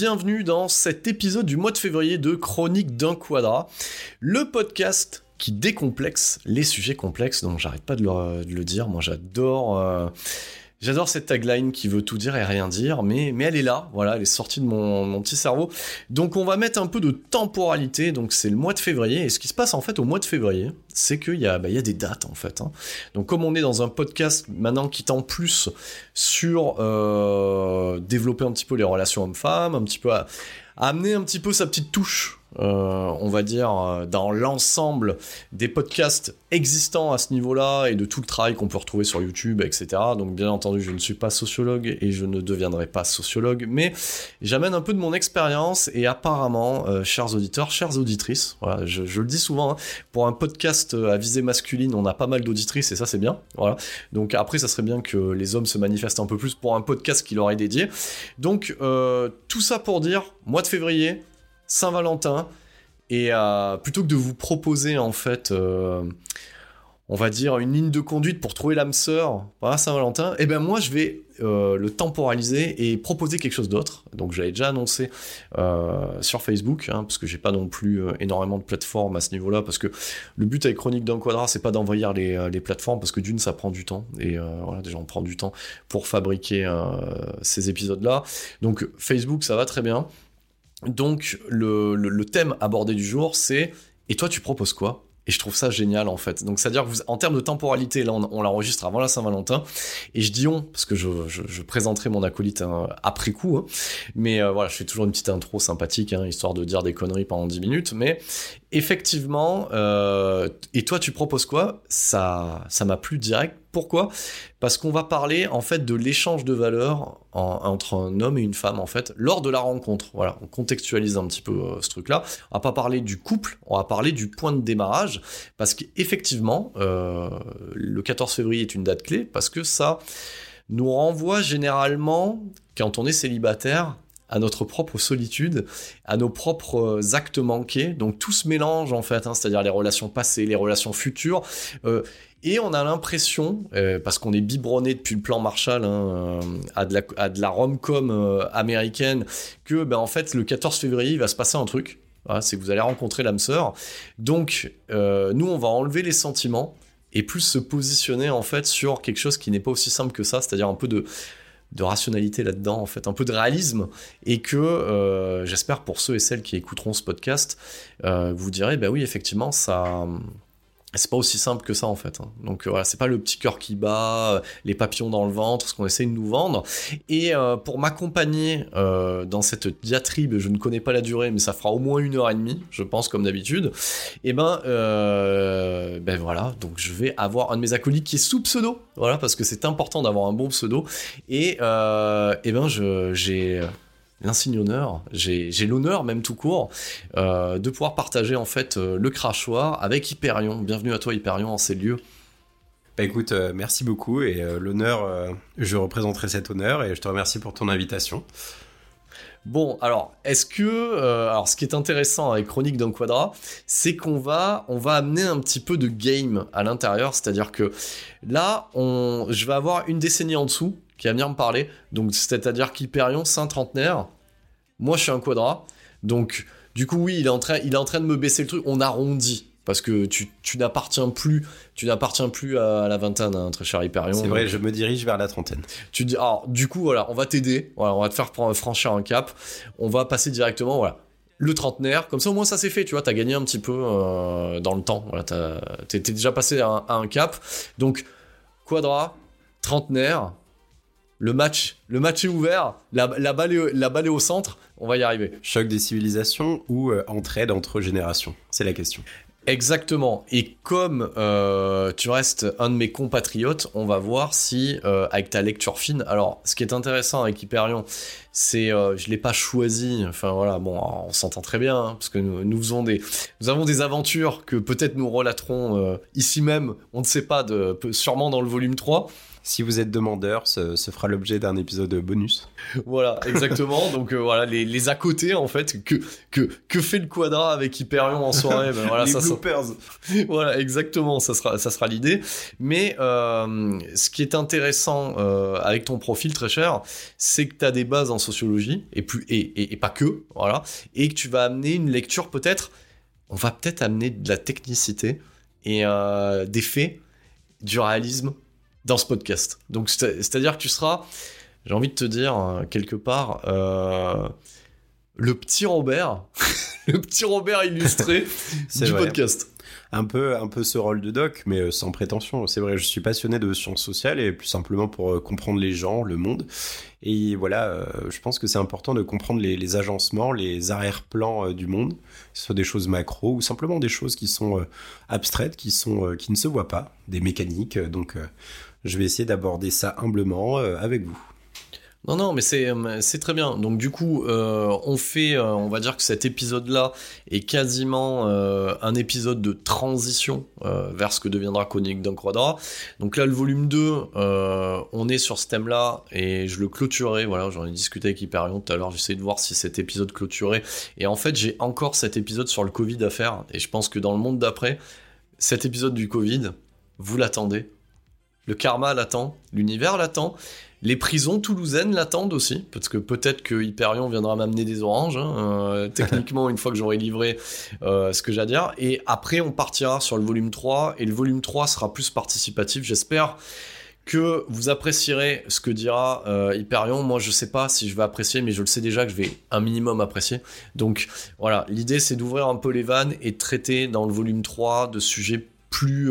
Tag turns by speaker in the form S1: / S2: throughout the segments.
S1: Bienvenue dans cet épisode du mois de février de Chronique d'un quadra, le podcast qui décomplexe les sujets complexes, donc j'arrête pas de le, dire, moi j'adore... Euh, J'adore cette tagline qui veut tout dire et rien dire, mais, mais elle est là, voilà, elle est sortie de mon, petit cerveau. Donc on va mettre un peu de temporalité, donc c'est le mois de février, et ce qui se passe en fait au mois de février, c'est qu'il y, a, bah, y a des dates en fait. Hein. Donc comme on est dans un podcast maintenant qui tend plus sur euh, développer un petit peu les relations hommes-femmes, un petit peu à amener un petit peu sa petite touche euh, on va dire, euh, dans l'ensemble des podcasts existants à ce niveau-là et de tout le travail qu'on peut retrouver sur YouTube, etc. Donc bien entendu, je ne suis pas sociologue et je ne deviendrai pas sociologue, mais j'amène un peu de mon expérience et apparemment, euh, chers auditeurs, chères auditrices, voilà, je, le dis souvent, hein, pour un podcast à visée masculine, on a pas mal d'auditrices et ça c'est bien. Voilà. Donc après, ça serait bien que les hommes se manifestent un peu plus pour un podcast qui leur est dédié. Donc tout ça pour dire, mois de février, Saint-Valentin, et euh, plutôt que de vous proposer en fait, euh, on va dire une ligne de conduite pour trouver l'âme sœur à Saint-Valentin, eh ben moi je vais euh, le temporaliser et proposer quelque chose d'autre. Donc j'avais déjà annoncé sur Facebook, hein, parce que j'ai pas non plus énormément de plateformes à ce niveau-là, parce que le but avec Chronique d'un quadra, c'est pas d'envoyer les, les, plateformes, parce que d'une ça prend du temps, et voilà déjà on prend du temps pour fabriquer ces épisodes-là. Donc Facebook ça va très bien. Donc le, thème abordé du jour, c'est et toi tu proposes quoi? Et je trouve ça génial en fait. Donc c'est-à-dire que en termes de temporalité, là on, l'enregistre avant la Saint-Valentin, et je dis on, parce que je présenterai mon acolyte hein, après coup, hein. mais euh, voilà, je fais toujours une petite intro sympathique, hein, histoire de dire des conneries pendant 10 minutes, mais effectivement, euh, et toi tu proposes quoi? Ça ça m'a plu direct. Pourquoi? Parce qu'on va parler en fait de l'échange de valeurs en, entre un homme et une femme en fait lors de la rencontre. On contextualise un petit peu euh, ce truc-là. On va pas parler du couple, on va parler du point de démarrage parce qu'effectivement, euh, le 14 février est une date clé parce que ça nous renvoie généralement quand on est célibataire à notre propre solitude, à nos propres actes manqués. Donc tout se mélange en fait, hein, c'est-à-dire les relations passées, les relations futures. Euh, et on a l'impression, euh, parce qu'on est biberonné depuis le plan Marshall hein, euh, à de la, rom-com euh, américaine, que ben, en fait le 14 février il va se passer un truc. C'est que vous allez rencontrer l'âme sœur. Donc nous on va enlever les sentiments et plus se positionner en fait sur quelque chose qui n'est pas aussi simple que ça, c'est-à-dire un peu de rationalité là-dedans, en fait, un peu de réalisme, et que j'espère pour ceux et celles qui écouteront ce podcast, vous direz, bah oui, effectivement, ça, c'est pas aussi simple que ça en fait. Hein. Donc euh, voilà, c'est pas le petit cœur qui bat, euh, les papillons dans le ventre, ce qu'on essaie de nous vendre. Et euh, pour m'accompagner dans cette diatribe, je ne connais pas la durée, mais ça fera au moins une heure et demie, je pense comme d'habitude. Et ben, euh, ben voilà, donc je vais avoir un de mes acolytes qui est sous pseudo, voilà, parce que c'est important d'avoir un bon pseudo. Et, et ben je j'ai l'insigne honneur, j'ai l'honneur même tout court euh, de pouvoir partager en fait euh, le crachoir avec Hyperion. Bienvenue à toi Hyperion en ces lieux.
S2: Bah écoute, euh, merci beaucoup et l'honneur, je représenterai cet honneur et je te remercie pour ton invitation.
S1: Bon, alors, est-ce que, alors, ce qui est intéressant avec Chronique d'un Quadra, c'est qu'on va, on va amener un petit peu de game à l'intérieur, c'est-à-dire que là, on, je vais avoir une décennie en dessous qui va venir me parler. Donc, c'est-à-dire qu'Hyperion, c'est un trentenaire. Moi, je suis un quadra. Donc, du coup, oui, il est en train, il est en train de me baisser le truc. On arrondit. Parce que tu, n'appartiens plus, tu n'appartiens plus à la vingtaine, hein, très cher Hyperion.
S2: C'est vrai, je me dirige vers la trentaine.
S1: Tu dis, alors, du coup, voilà, on va t'aider. Voilà, on va te faire franchir un cap. On va passer directement, voilà, le trentenaire. Comme ça, au moins, ça s'est fait. Tu vois, t'as gagné un petit peu euh, dans le temps. Voilà, t'es déjà passé à un, cap. Donc, quadra, trentenaire, le match, le match est ouvert, la, balle est, la balle est au centre, on va y arriver.
S2: Choc des civilisations ou euh, entraide entre générations C'est la question.
S1: Exactement. Et comme euh, tu restes un de mes compatriotes, on va voir si, euh, avec ta lecture fine, alors ce qui est intéressant avec Hyperion, c'est, je l'ai pas choisi. Enfin voilà, bon, on s'entend très bien hein, parce que nous, nous, faisons des, nous avons des aventures que peut-être nous relaterons ici même. On ne sait pas, de, sûrement dans le volume 3.
S2: Si vous êtes demandeur, ce, fera l'objet d'un épisode bonus.
S1: Voilà, exactement. Donc euh, voilà, les, à côté en fait, que, que, que fait le Quadra avec Hyperion en soirée ben, voilà,
S2: Les
S1: ça,
S2: bloopers.
S1: voilà, exactement, ça sera, ça sera l'idée. Mais euh, ce qui est intéressant euh, avec ton profil très cher, c'est que tu as des bases en sociologie, et, plus, et, et, pas que, voilà, et que tu vas amener une lecture peut-être, on va peut-être amener de la technicité et des faits, du réalisme dans ce podcast. Donc, c'est-à-dire que tu seras, j'ai envie de te dire, euh, quelque part, euh, le petit Robert, le petit Robert illustré du podcast.
S2: Un peu, un peu ce rôle de doc, mais euh, sans prétention. C'est vrai, je suis passionné de sciences sociales et plus simplement pour comprendre les gens, le monde. Et voilà, je pense que c'est important de comprendre les, agencements, les arrière-plans du monde, que ce soit des choses macro ou simplement des choses qui sont abstraites, qui, sont, qui ne se voient pas, des mécaniques. Donc, je vais essayer d'aborder ça humblement euh, avec vous.
S1: Non, non, mais c'est, euh, très bien. Donc du coup, euh, on fait, on va dire que cet épisode-là est quasiment un épisode de transition vers ce que deviendra Chronique d'un. Donc là, le volume 2, on est sur ce thème-là et je le clôturerai. Voilà, j'en ai discuté avec Hyperion tout à l'heure. J'essaie de voir si cet épisode clôturé. Et en fait, j'ai encore cet épisode sur le Covid à faire. Et je pense que dans le monde d'après, cet épisode du Covid, vous l'attendez le karma l'attend, l'univers l'attend, les prisons toulousaines l'attendent aussi, parce que peut-être que Hyperion viendra m'amener des oranges, hein, euh, techniquement, une fois que j'aurai livré euh, ce que j'ai dire. Et après, on partira sur le volume 3, et le volume 3 sera plus participatif, j'espère que vous apprécierez ce que dira euh, Hyperion. Moi, je sais pas si je vais apprécier, mais je le sais déjà que je vais un minimum apprécier. Donc voilà, l'idée c'est d'ouvrir un peu les vannes et traiter dans le volume 3 de sujets plus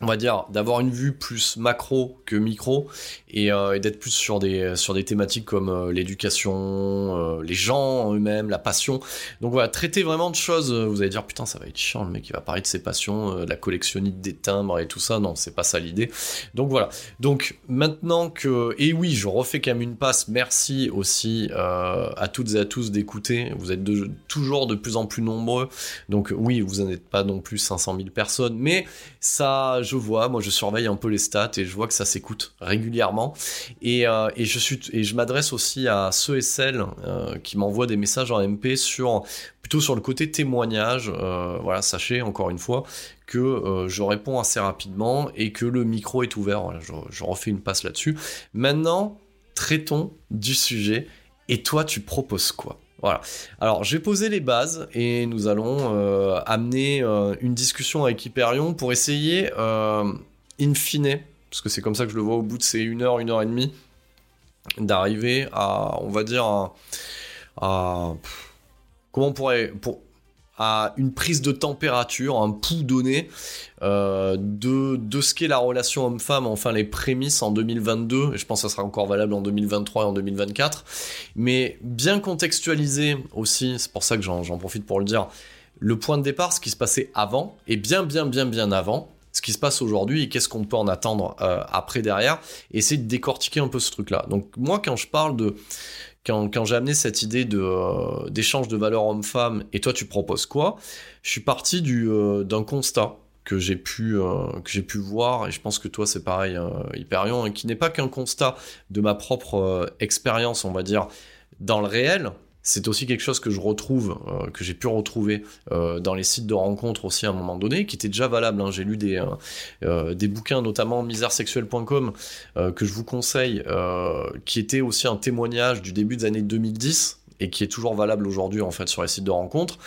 S1: on va dire, d'avoir une vue plus macro que micro euh, et, d'être plus sur des, sur des thématiques comme euh, l'éducation, euh, les gens eux-mêmes, la passion. Donc voilà, traiter vraiment de choses. Vous allez dire, putain, ça va être chiant, le mec, il va parler de ses passions, la collectionnite des timbres et tout ça. Non, c'est pas ça l'idée. Donc voilà. Donc maintenant que. Et oui, je refais quand même une passe. Merci aussi à toutes et à tous d'écouter. Vous êtes toujours de plus en plus nombreux. Donc oui, vous n'êtes pas non plus 500 000 personnes, mais ça, je vois, moi je surveille un peu les stats et je vois que ça s'écoute régulièrement. Et, euh, je, suis, et je m'adresse aussi à ceux et celles euh, qui m'envoient des messages en MP sur plutôt sur le côté témoignage. Euh, voilà, sachez encore une fois que je réponds assez rapidement et que le micro est ouvert. je refais une passe là-dessus. Maintenant, traitons du sujet. Et toi, tu proposes quoi? Voilà. Alors, j'ai posé les bases et nous allons euh, amener euh, une discussion avec Hyperion pour essayer, euh, in fine, parce que c'est comme ça que je le vois au bout de ces une heure, une heure et demie, d'arriver à, on va dire, à, comment on pourrait, pour, à une prise de température, un pouls donné euh, de, de ce qu'est la relation homme-femme, enfin les prémices en 2022, et je pense que ça sera encore valable en 2023 et en 2024, mais bien contextualisé aussi, c'est pour ça que j'en profite pour le dire, le point de départ, ce qui se passait avant, et bien bien bien bien avant, ce qui se passe aujourd'hui et qu'est-ce qu'on peut en attendre euh, après derrière, et essayer de décortiquer un peu ce truc-là. Donc moi quand je parle de quand, j'ai amené cette idée euh, d'échange de valeurs homme-femme et toi tu proposes quoi, je suis parti euh, d'un constat que j'ai pu euh, que j'ai pu voir et je pense que toi c'est pareil Hyperion et qui n'est pas qu'un constat de ma propre expérience on va dire dans le réel c'est aussi quelque chose que je retrouve, euh, que j'ai pu retrouver euh, dans les sites de rencontres aussi à un moment donné, qui était déjà valable. Hein. J'ai lu des, euh, des bouquins, notamment misèresexuelle.com, que je vous conseille, qui était aussi un témoignage du début des années 2010 et qui est toujours valable aujourd'hui en fait sur les sites de rencontres.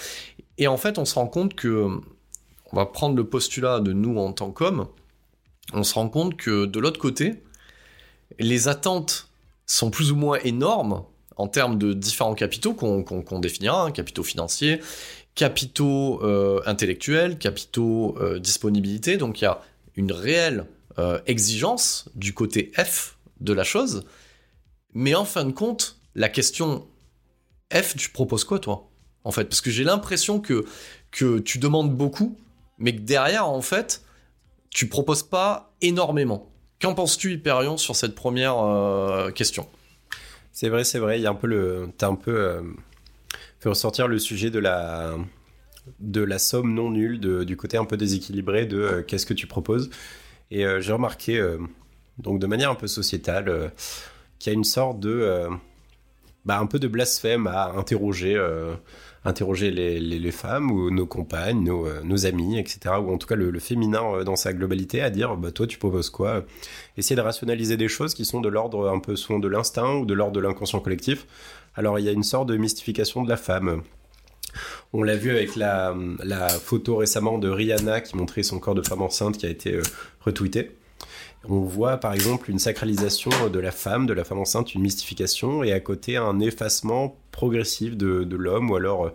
S1: Et en fait, on se rend compte que, on va prendre le postulat de nous en tant qu'hommes, on se rend compte que de l'autre côté, les attentes sont plus ou moins énormes en termes de différents capitaux qu'on définira, hein, capitaux financiers, capitaux euh, intellectuels, capitaux euh, disponibilité. Donc il y a une réelle euh, exigence du côté F de la chose. Mais en fin de compte, la question F, tu proposes quoi toi? En fait, parce que j'ai l'impression que, que tu demandes beaucoup, mais que derrière, en fait, tu proposes pas énormément. Qu'en penses-tu, Hyperion, sur cette première question?
S2: C'est vrai, c'est vrai. Il y a un peu le. T'as un peu euh, fait ressortir le sujet de la de la somme non nulle, du côté un peu déséquilibré de euh, qu'est-ce que tu proposes. Et euh, j'ai remarqué, donc de manière un peu sociétale, qu'il y a une sorte de bah, un peu de blasphème à interroger interroger les, femmes ou nos compagnes, nos, euh, amis, etc. Ou en tout cas le, féminin euh, dans sa globalité, à dire bah, toi tu proposes quoi? Essayer de rationaliser des choses qui sont de l'ordre un peu souvent de l'instinct ou de l'ordre de l'inconscient collectif. Alors il y a une sorte de mystification de la femme. On l'a vu avec la, la, photo récemment de Rihanna qui montrait son corps de femme enceinte qui a été euh, retweetée. On voit par exemple une sacralisation de la femme, de la femme enceinte, une mystification, et à côté un effacement progressif de, l'homme ou alors euh,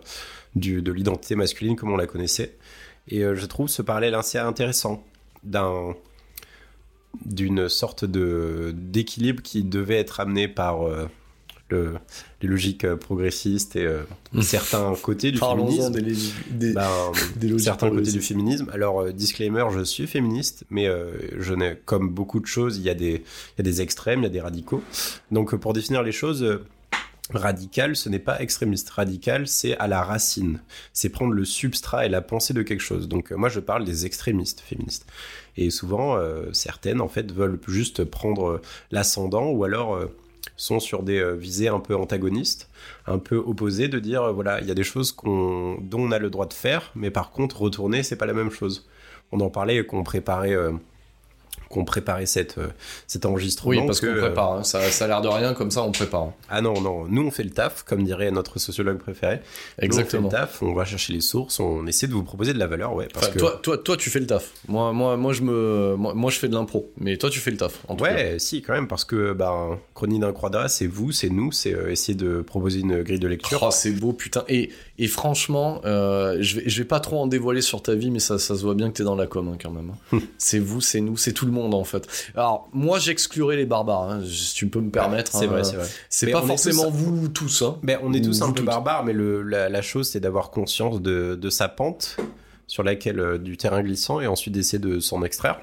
S2: de l'identité masculine comme on la connaissait. Et euh, je trouve ce parallèle assez intéressant d'un d'une sorte d'équilibre qui devait être amené par euh, les logiques euh, progressistes et euh, certains côtés du féminisme.
S1: Des, ben,
S2: certains côtés du féminisme. Alors, euh, disclaimer, je suis féministe, mais je n'ai, comme beaucoup de choses, il y, a des, il y a des extrêmes, il y a des radicaux. Donc, pour définir les choses, Radical, ce n'est pas extrémiste. Radical, c'est à la racine. C'est prendre le substrat et la pensée de quelque chose. Donc moi, je parle des extrémistes féministes. Et souvent, certaines, en fait, veulent juste prendre l'ascendant ou alors sont sur des euh, visées un peu antagonistes, un peu opposées, de dire euh, voilà, il y a des choses dont on a le droit de faire, mais par contre, retourner, c'est pas la même chose. On en parlait qu'on préparait euh, qu'on préparait cette, euh, cet enregistrement.
S1: Oui, parce qu'on prépare. Hein. Ça, ça a l'air de rien, comme ça, on prépare.
S2: Ah non, non. Nous, on fait le taf, comme dirait notre sociologue préféré.
S1: Exactement.
S2: on fait le taf, on va chercher les sources, on essaie de vous proposer de la valeur, ouais. Parce que...
S1: toi, toi, toi, tu fais le taf. Moi, moi, moi, je me, moi, je fais de l'impro. Mais toi, tu fais le taf.
S2: En tout ouais, si, quand même, parce que bah, Chronique d'un quadra, c'est vous, c'est nous, c'est euh, essayer de proposer une grille de lecture.
S1: Oh, c'est beau, putain. Et, et franchement, euh, je, vais, je vais pas trop en dévoiler sur ta vie, mais ça, ça se voit bien que t'es dans la com, hein, quand même. Hein. c'est vous, c'est nous, c'est tout le monde, en fait. Alors, moi, j'exclurais les barbares, hein, si tu peux me permettre.
S2: c'est vrai, hein. c'est vrai.
S1: C'est pas forcément vous tous. Hein.
S2: Ben, on est tous un peu barbares, mais le, la, chose, c'est d'avoir conscience de, de, sa pente sur laquelle euh, du terrain glissant et ensuite d'essayer de s'en extraire.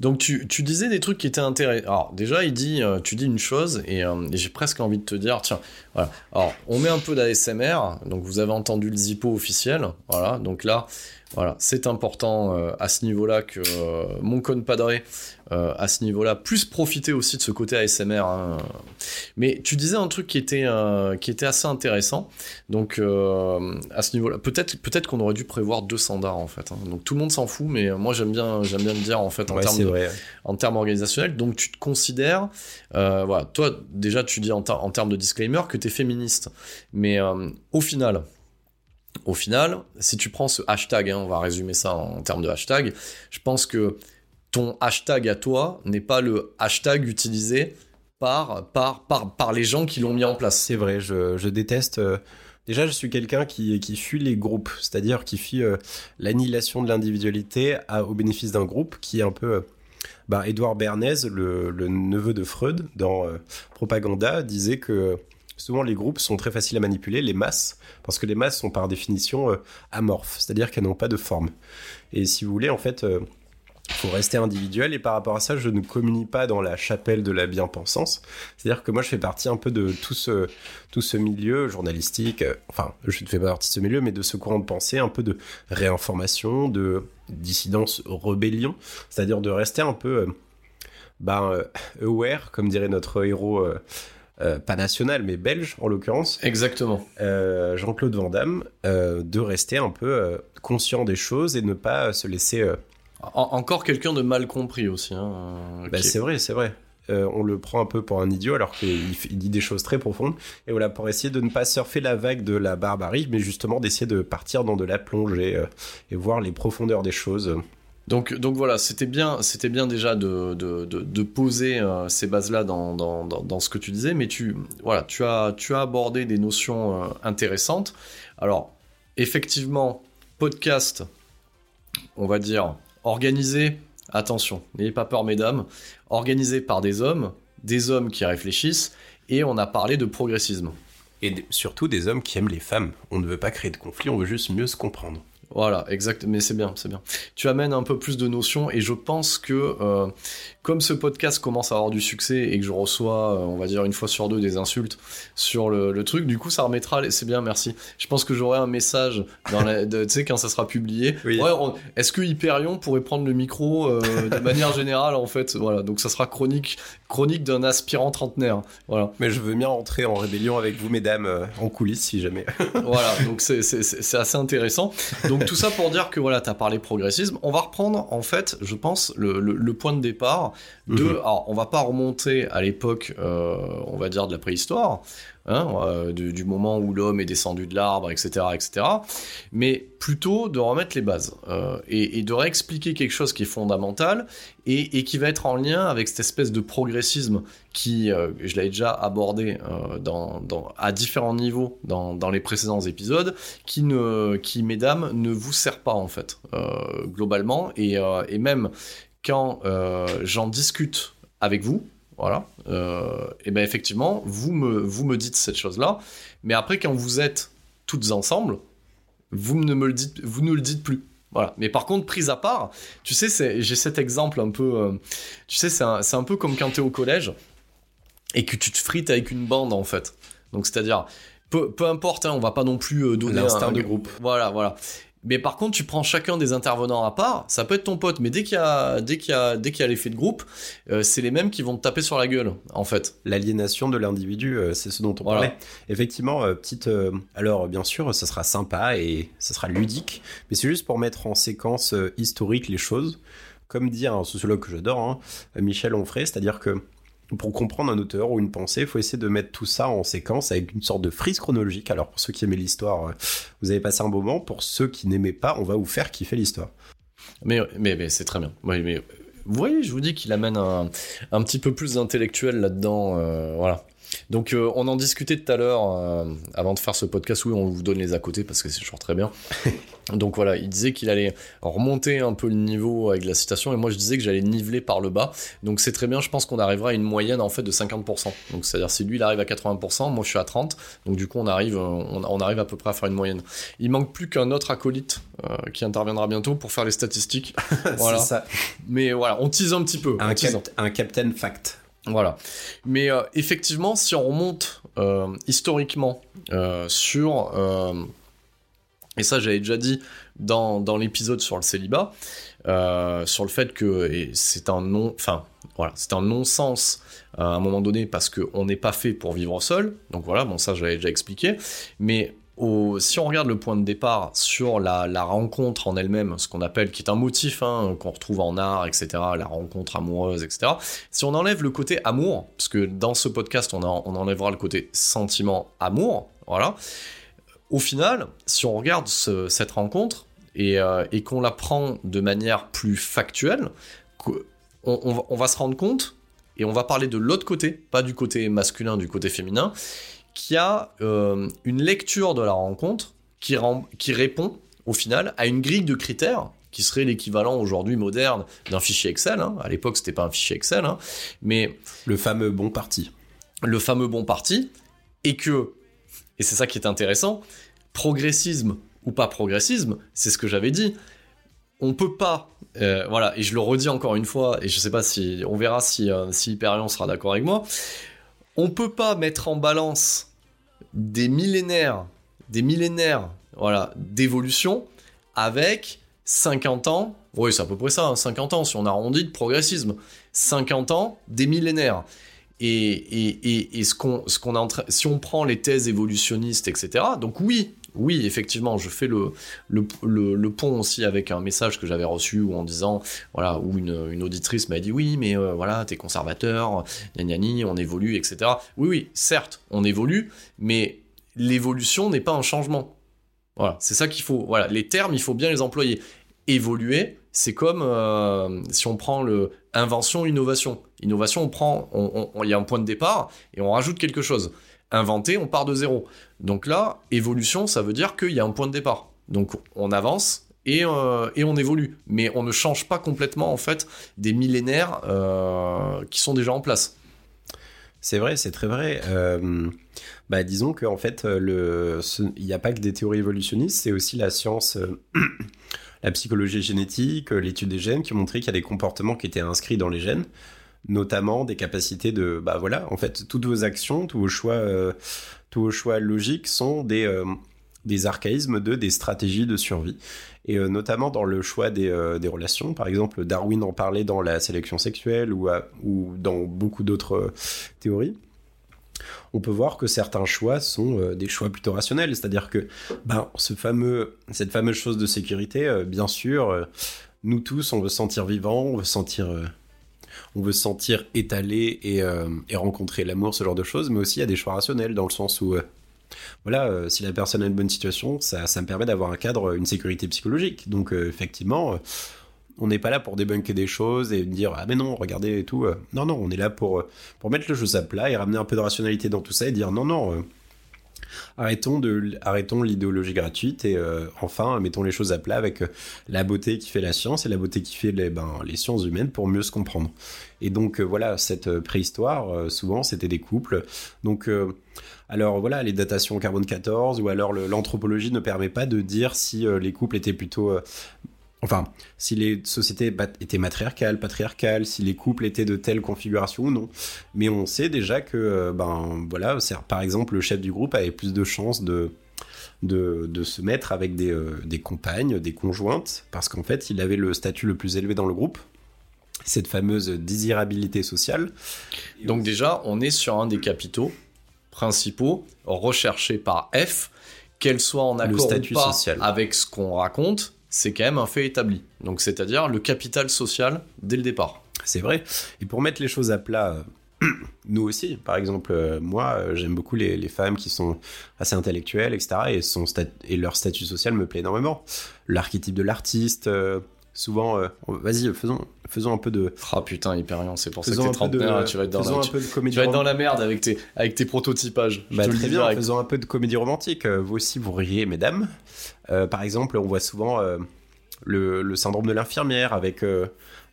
S1: Donc tu, tu, disais des trucs qui étaient intéressants. Alors déjà, il dit, euh, tu dis une chose et, euh, et j'ai presque envie de te dire, tiens, voilà. Alors on met un peu d'ASMR. Donc vous avez entendu le Zippo officiel, voilà. Donc là, voilà, c'est important euh, à ce niveau-là que euh, mon padré, euh, à ce niveau-là, plus profiter aussi de ce côté ASMR. Hein. Mais tu disais un truc qui était, qui était assez intéressant. Donc à ce niveau-là, peut-être peut-être qu'on aurait dû prévoir deux standards en fait. Hein. Donc tout le monde s'en fout, mais moi j'aime bien j'aime bien le dire en fait en termes en termes organisationnels. Donc tu te considères, voilà, toi déjà tu dis en, en termes de disclaimer que tu es féministe, mais au final au final, si tu prends ce hashtag, hein, on va résumer ça en termes de hashtag, je pense que ton hashtag à toi n'est pas le hashtag utilisé par, par, par, par les gens qui l'ont mis en place.
S2: C'est vrai, je, déteste. Euh, déjà, je suis quelqu'un qui, qui fuit les groupes, c'est-à-dire qui fuit euh, l'annihilation de l'individualité au bénéfice d'un groupe, qui est un peu. bah, Edouard Bernays, le, neveu de Freud, dans Propaganda, disait que souvent les groupes sont très faciles à manipuler, les masses, parce que les masses sont par définition euh, amorphes, c'est-à-dire qu'elles n'ont pas de forme. Et si vous voulez, en fait, euh, faut rester individuel et par rapport à ça, je ne communie pas dans la chapelle de la bien-pensance. C'est-à-dire que moi, je fais partie un peu de tout ce, tout ce milieu journalistique, euh, enfin, je ne fais pas partie de ce milieu, mais de ce courant de pensée, un peu de réinformation, de dissidence, rébellion, c'est-à-dire de rester un peu, ben, aware, comme dirait notre héros. Pas national, mais belge en l'occurrence.
S1: Exactement.
S2: Jean-Claude Van Damme, de rester un peu conscient des choses et ne pas se laisser
S1: encore quelqu'un de mal compris aussi. Hein,
S2: bah, C'est vrai, c'est vrai. Euh, on le prend un peu pour un idiot alors qu'il dit des choses très profondes. Et voilà, pour essayer de ne pas surfer la vague de la barbarie, mais justement d'essayer de partir dans de la plongée euh, et voir les profondeurs des choses.
S1: Donc, voilà, c'était bien, c'était bien déjà de, poser euh, ces bases-là dans, ce que tu disais, mais tu, voilà, tu, as, tu as abordé des notions intéressantes. Alors, effectivement, podcast, on va dire, organisé, attention, n'ayez pas peur mesdames, organisé par des hommes, des hommes qui réfléchissent, et on a parlé de progressisme.
S2: Et surtout des hommes qui aiment les femmes. On ne veut pas créer de conflit, on veut juste mieux se comprendre.
S1: Voilà, exact, mais c'est bien, c'est bien. Tu amènes un peu plus de notions et je pense que euh, comme ce podcast commence à avoir du succès et que je reçois, euh, on va dire une fois sur deux, des insultes sur le, truc, du coup ça remettra, c'est bien, merci. Je pense que j'aurai un message, tu sais, quand ça sera publié. Ouais, Est-ce que Hyperion pourrait prendre le micro euh, de manière générale en fait? Voilà, donc ça sera chronique, chronique d'un aspirant trentenaire. Voilà.
S2: Mais je veux bien entrer en rébellion avec vous, mesdames, en coulisses si jamais.
S1: voilà, donc c'est assez intéressant. Donc tout ça pour dire que voilà, tu as parlé progressisme. On va reprendre en fait, je pense, le, point de départ de. Mhm. Alors, on va pas remonter à l'époque, euh, on va dire, de la préhistoire, Hein, euh, du, moment où l'homme est descendu de l'arbre, etc., etc. Mais plutôt de remettre les bases euh, et, de réexpliquer quelque chose qui est fondamental et, qui va être en lien avec cette espèce de progressisme qui, je l'avais déjà abordé dans, à différents niveaux dans, les précédents épisodes, qui, ne, qui, mesdames, ne vous sert pas en fait, globalement, et, et même quand j'en discute avec vous, voilà. Euh, et ben effectivement, vous me, vous me dites cette chose-là, mais après quand vous êtes toutes ensemble, vous ne me le dites, vous ne le dites plus. Voilà. Mais par contre, prise à part, tu sais, j'ai cet exemple un peu, euh, tu sais, c'est un, un, peu comme quand tu es au collège et que tu te frites avec une bande en fait. Donc c'est-à-dire, peu, peu, importe, hein, on va pas non plus euh, donner
S2: un, de groupe.
S1: Voilà, voilà. Mais par contre, tu prends chacun des intervenants à part, ça peut être ton pote, mais dès qu'il y a, dès qu'il y a, dès qu'il y a l'effet de groupe, euh, c'est les mêmes qui vont te taper sur la gueule, en fait.
S2: L'aliénation de l'individu, euh, c'est ce dont on parlait. Effectivement, euh, petite. alors, bien sûr, ça sera sympa et ça sera ludique, mais c'est juste pour mettre en séquence historique les choses. Comme dit un sociologue que j'adore, hein, Michel Onfray, c'est-à-dire que pour comprendre un auteur ou une pensée, il faut essayer de mettre tout ça en séquence avec une sorte de frise chronologique. Alors pour ceux qui aimaient l'histoire, euh, vous avez passé un moment. Pour ceux qui n'aimaient pas, on va vous faire kiffer l'histoire.
S1: Mais, mais, c'est très bien. mais, vous voyez, je vous dis qu'il amène un, un, petit peu plus d'intellectuel là-dedans. Euh, voilà. Donc euh, on en discutait tout à l'heure euh, avant de faire ce podcast où on vous donne les à côté parce que c'est toujours très bien. Donc voilà, il disait qu'il allait remonter un peu le niveau avec la citation et moi je disais que j'allais niveler par le bas. Donc c'est très bien, je pense qu'on arrivera à une moyenne en fait de 50%. Donc c'est-à-dire si lui il arrive à 80%, moi je suis à 30. Donc du coup on arrive on, arrive à peu près à faire une moyenne. Il manque plus qu'un autre acolyte euh, qui interviendra bientôt pour faire les statistiques. voilà. Ça. Mais voilà, on tease un petit peu.
S2: Un, un Captain Fact.
S1: Voilà. Mais euh, effectivement, si on remonte euh, historiquement euh, sur... et ça, j'avais déjà dit dans, dans l'épisode sur le célibat, sur le fait que c'est un non... Enfin, voilà, c'est un non-sens à un moment donné parce qu'on n'est pas fait pour vivre seul. Donc voilà, bon ça, j'avais déjà expliqué. Mais si on regarde le point de départ sur la, rencontre en elle-même, ce qu'on appelle, qui est un motif hein, qu'on retrouve en art, etc., la rencontre amoureuse, etc., si on enlève le côté amour, parce que dans ce podcast, on, enlèvera le côté sentiment amour, voilà, au final, si on regarde cette rencontre euh, et, qu'on la prend de manière plus factuelle, on va se rendre compte, et on va parler de l'autre côté, pas du côté masculin, du côté féminin, qui a euh, une lecture de la rencontre qui, qui répond au final à une grille de critères qui serait l'équivalent aujourd'hui moderne d'un fichier Excel. Hein. À l'époque, c'était pas un fichier Excel, hein. mais
S2: le fameux bon parti.
S1: Le fameux bon parti, et que, et c'est ça qui est intéressant, progressisme ou pas progressisme, c'est ce que j'avais dit. on peut pas, euh, voilà, et je le redis encore une fois, et je sais pas si, on verra si, euh, si Hyperion sera d'accord avec moi, on peut pas mettre en balance des millénaires, des millénaires, voilà, d'évolution avec 50 ans, oui, c'est à peu près ça, 50 hein, ans, si on arrondit de progressisme, 50 ans, des millénaires. Et, et, et, ce qu'on, ce qu'on si on prend les thèses évolutionnistes, etc., donc oui, oui, effectivement, je fais le, le, pont aussi avec un message que j'avais reçu en disant, voilà, où une, auditrice m'a dit oui, mais euh, voilà, t'es conservateur, gna on évolue, etc. Oui, oui, certes, on évolue, mais l'évolution n'est pas un changement. Voilà, c'est ça qu'il faut. Voilà, les termes, il faut bien les employer. Évoluer, c'est comme euh, si on prend le invention, innovation. Innovation, on prend, il y a un point de départ et on rajoute quelque chose inventé, on part de zéro. Donc là, évolution, ça veut dire qu'il y a un point de départ. Donc on avance et, euh, et, on évolue. Mais on ne change pas complètement, en fait, des millénaires euh, qui sont déjà en place.
S2: C'est vrai, c'est très vrai. Euh, bah, disons qu'en fait, il n'y a pas que des théories évolutionnistes, c'est aussi la science, la psychologie génétique, l'étude des gènes qui ont montré qu'il y a des comportements qui étaient inscrits dans les gènes notamment des capacités de bah voilà en fait toutes vos actions tous vos choix euh, tous vos choix logiques sont des euh, des archaïsmes de des stratégies de survie. Et euh, notamment dans le choix des, des, relations par exemple Darwin en parlait dans la sélection sexuelle ou, ou dans beaucoup d'autres théories. On peut voir que certains choix sont des choix plutôt rationnels. C'est-à-dire que ben ce fameux cette fameuse chose de sécurité bien sûr nous tous on veut sentir vivant on veut sentir on veut se sentir étalé euh, et, rencontrer l'amour, ce genre de choses, mais aussi il y a des choix rationnels dans le sens où, euh, voilà, euh, si la personne a une bonne situation, ça, me permet d'avoir un cadre, une sécurité psychologique. Donc effectivement, on n'est pas là pour débunker des choses et dire ah mais non, regardez et tout. non non, on est là pour pour mettre le choses à plat et ramener un peu de rationalité dans tout ça et dire non non Arrêtons, de, arrêtons l'idéologie gratuite et euh, enfin mettons les choses à plat avec euh, la beauté qui fait la science et la beauté qui fait les, ben, les sciences humaines pour mieux se comprendre. Et donc euh, voilà, cette préhistoire, souvent c'était des couples. Donc alors voilà, les datations carbone 14 ou alors l'anthropologie ne permet pas de dire si les couples étaient plutôt Enfin, si les sociétés étaient matriarcales, patriarcales, si les couples étaient de telle configuration ou non. Mais on sait déjà que, euh, ben voilà, par exemple, le chef du groupe avait plus de chances de, de, se mettre avec des, euh, des compagnes, des conjointes, parce qu'en fait, il avait le statut le plus élevé dans le groupe. Cette fameuse désirabilité sociale.
S1: Donc déjà, on est sur un des capitaux principaux recherchés par F, qu'elle soit en accord ou pas social. avec ce qu'on raconte, c'est quand même un fait établi. Donc c'est-à-dire le capital social dès le départ.
S2: C'est vrai. Et pour mettre les choses à plat, euh, nous aussi, par exemple, euh, moi, euh, j'aime beaucoup les, femmes qui sont assez intellectuelles, etc. Et, son et leur statut social me plaît énormément. L'archétype de l'artiste, souvent, vas-y, faisons, faisons un peu de.
S1: Ah putain, Hyperion, c'est pour ça que t'es trentenaire, tu vas être dans, la, tu, tu vas être dans la merde avec tes, avec tes prototypages.
S2: Bah, très bien, faisons un peu de comédie romantique. Vous aussi, vous riez, mesdames. Euh, par exemple, on voit souvent euh, le, syndrome de l'infirmière avec euh,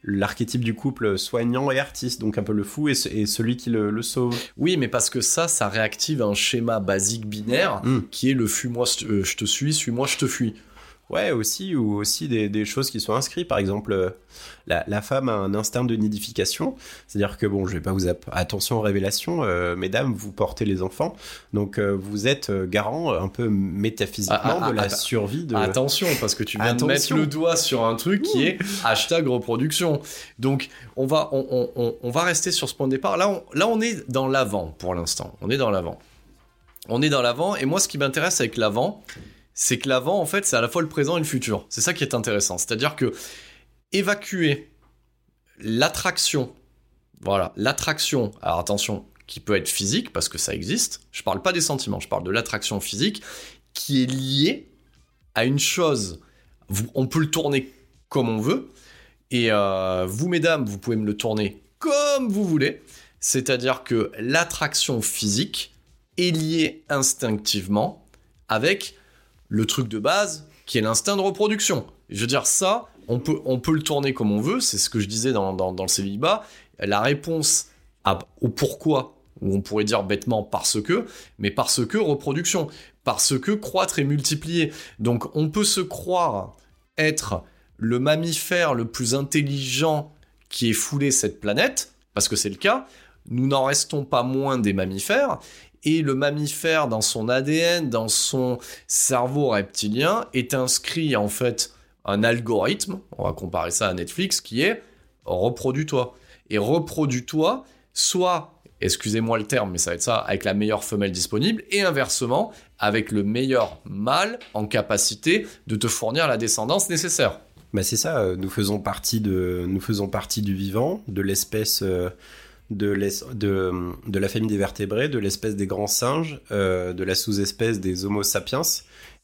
S2: l'archétype du couple soignant et artiste, donc un peu le fou et, celui qui le, sauve.
S1: Oui, mais parce que ça, ça réactive un schéma basique binaire hmm. qui est le fuis-moi, je te suis, suis-moi, je te fuis.
S2: Ouais, aussi, ou aussi des, choses qui sont inscrites. Par exemple, euh, la, femme a un instinct de nidification. C'est-à-dire que, bon, je vais pas vous... Attention aux révélations, euh, mesdames, vous portez les enfants. Donc, euh, vous êtes garant un peu métaphysiquement ah, ah, de la ah, survie de...
S1: Attention, parce que tu viens de mettre le doigt sur un truc qui est hashtag reproduction. Donc, on va, on, va rester sur ce point de départ. Là, on, là, on est dans l'avant pour l'instant. On est dans l'avant. On est dans l'avant. Et moi, ce qui m'intéresse avec l'avant c'est que l'avant, en fait, c'est à la fois le présent et le futur. C'est ça qui est intéressant. C'est-à-dire que évacuer l'attraction, voilà, l'attraction, alors attention, qui peut être physique, parce que ça existe, je parle pas des sentiments, je parle de l'attraction physique, qui est liée à une chose, on peut le tourner comme on veut, et euh, vous, mesdames, vous pouvez me le tourner comme vous voulez, c'est-à-dire que l'attraction physique est liée instinctivement avec le truc de base qui est l'instinct de reproduction. Je veux dire, ça, on peut, on peut le tourner comme on veut, c'est ce que je disais dans, dans, le célibat. La réponse au pourquoi, ou on pourrait dire bêtement parce que, mais parce que reproduction, parce que croître et multiplier. Donc on peut se croire être le mammifère le plus intelligent qui ait foulé cette planète, parce que c'est le cas, nous n'en restons pas moins des mammifères, et le mammifère dans son ADN, dans son cerveau reptilien, est inscrit en fait un algorithme, on va comparer ça à Netflix, qui est reproduis-toi. Et reproduis-toi, soit, excusez-moi le terme, mais ça va être ça, avec la meilleure femelle disponible, et inversement, avec le meilleur mâle en capacité de te fournir la descendance nécessaire.
S2: Bah c'est ça, euh, nous faisons partie de, nous faisons partie du vivant, de l'espèce euh, de, de, de, la famille des vertébrés, de l'espèce des grands singes, euh, de la sous-espèce des Homo sapiens.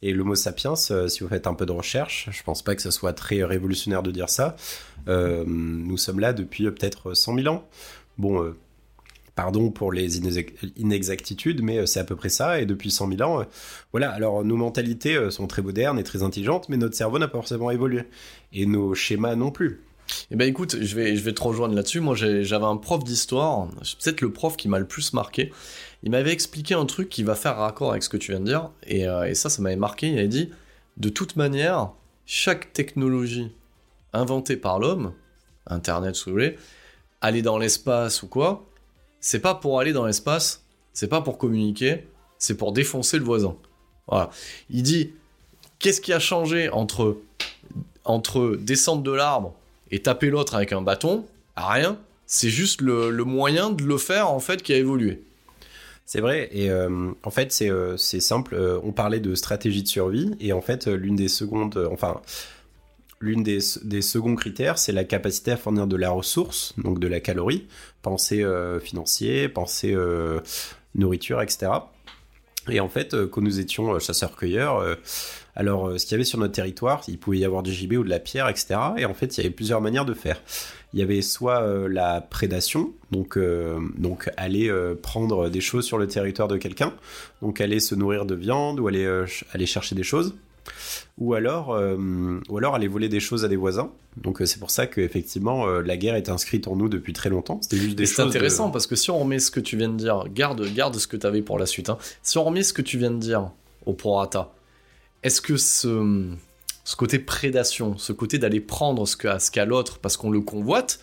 S2: Et l'Homo sapiens, si vous faites un peu de recherche, je pense pas que ce soit très révolutionnaire de dire ça, nous sommes là depuis peut-être 100 000 ans. Bon, Pardon pour les inexactitudes, mais euh, c'est à peu près ça. Et depuis 100 000 ans, euh, voilà. Alors nos mentalités euh, sont très modernes et très intelligentes, mais notre cerveau n'a pas forcément évolué. Et nos schémas non plus.
S1: Eh ben écoute, je vais, je vais te rejoindre là-dessus. Moi, j'avais un prof d'histoire, c'est peut-être le prof qui m'a le plus marqué. Il m'avait expliqué un truc qui va faire raccord avec ce que tu viens de dire, et, et ça, ça m'avait marqué. Il avait dit, de toute manière, chaque technologie inventée par l'homme, Internet, si vous voulez, aller dans l'espace ou quoi, c'est pas pour aller dans l'espace, c'est pas pour communiquer, c'est pour défoncer le voisin. Voilà. Il dit qu'est-ce qui a changé entre, entre descendre de l'arbre et taper l'autre avec un bâton Rien. C'est juste le, moyen de le faire en fait qui a évolué.
S2: C'est vrai, et euh, en fait c'est euh, simple, euh, on parlait de stratégie de survie, et en fait l'une des secondes, enfin l'une des, seconds critères, c'est la capacité à fournir de la ressource, donc de la calorie, pensée financier, pensée nourriture, etc. Et en fait, euh, quand nous étions chasseurs-cueilleurs, alors ce qu'il y avait sur notre territoire, il pouvait y avoir du gibet ou de la pierre, etc. Et en fait, il y avait plusieurs manières de faire. Il y avait soit la prédation, donc, aller prendre des choses sur le territoire de quelqu'un, donc aller se nourrir de viande ou aller chercher des choses ou alors, euh, ou alors aller voler des choses à des voisins. Donc euh, c'est pour ça qu'effectivement euh, la guerre est inscrite en nous depuis très longtemps.
S1: C'était juste des C'est intéressant parce que si on remet ce que tu viens de dire, garde, garde ce que tu avais pour la suite. Hein. Si on remet ce que tu viens de dire au prorata, est-ce que ce, ce côté prédation, ce côté d'aller prendre ce qu'a ce l'autre parce qu'on le convoite,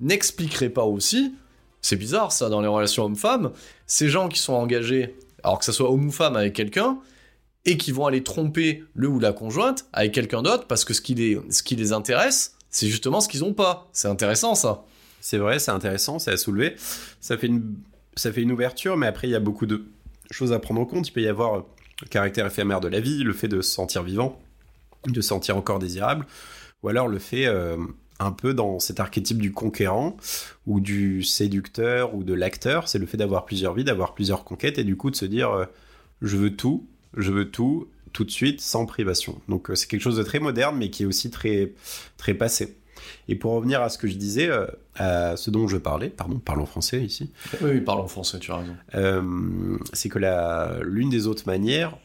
S1: n'expliquerait pas aussi, c'est bizarre ça dans les relations hommes-femmes, ces gens qui sont engagés, alors que ce soit homme ou femme avec quelqu'un, et qui vont aller tromper le ou la conjointe avec quelqu'un d'autre parce que ce qui les, ce qui les intéresse, c'est justement ce qu'ils n'ont pas. C'est intéressant ça.
S2: C'est vrai, c'est intéressant, c'est à soulever. Ça fait, une, ça fait une ouverture, mais après il y a beaucoup de choses à prendre en compte. Il peut y avoir le caractère éphémère de la vie, le fait de se sentir vivant, de se sentir encore désirable, ou alors le fait euh, un peu dans cet archétype du conquérant ou du séducteur ou de l'acteur, c'est le fait d'avoir plusieurs vies, d'avoir plusieurs conquêtes et du coup de se dire euh, je veux tout, je veux tout, tout de suite, sans privation. Donc euh, c'est quelque chose de très moderne, mais qui est aussi très, très passé. Et pour revenir à ce que je disais, euh, à ce dont je parlais, pardon, parlons français ici.
S1: Oui, oui parlons français, tu as raison.
S2: Euh, c'est que l'une des autres manières,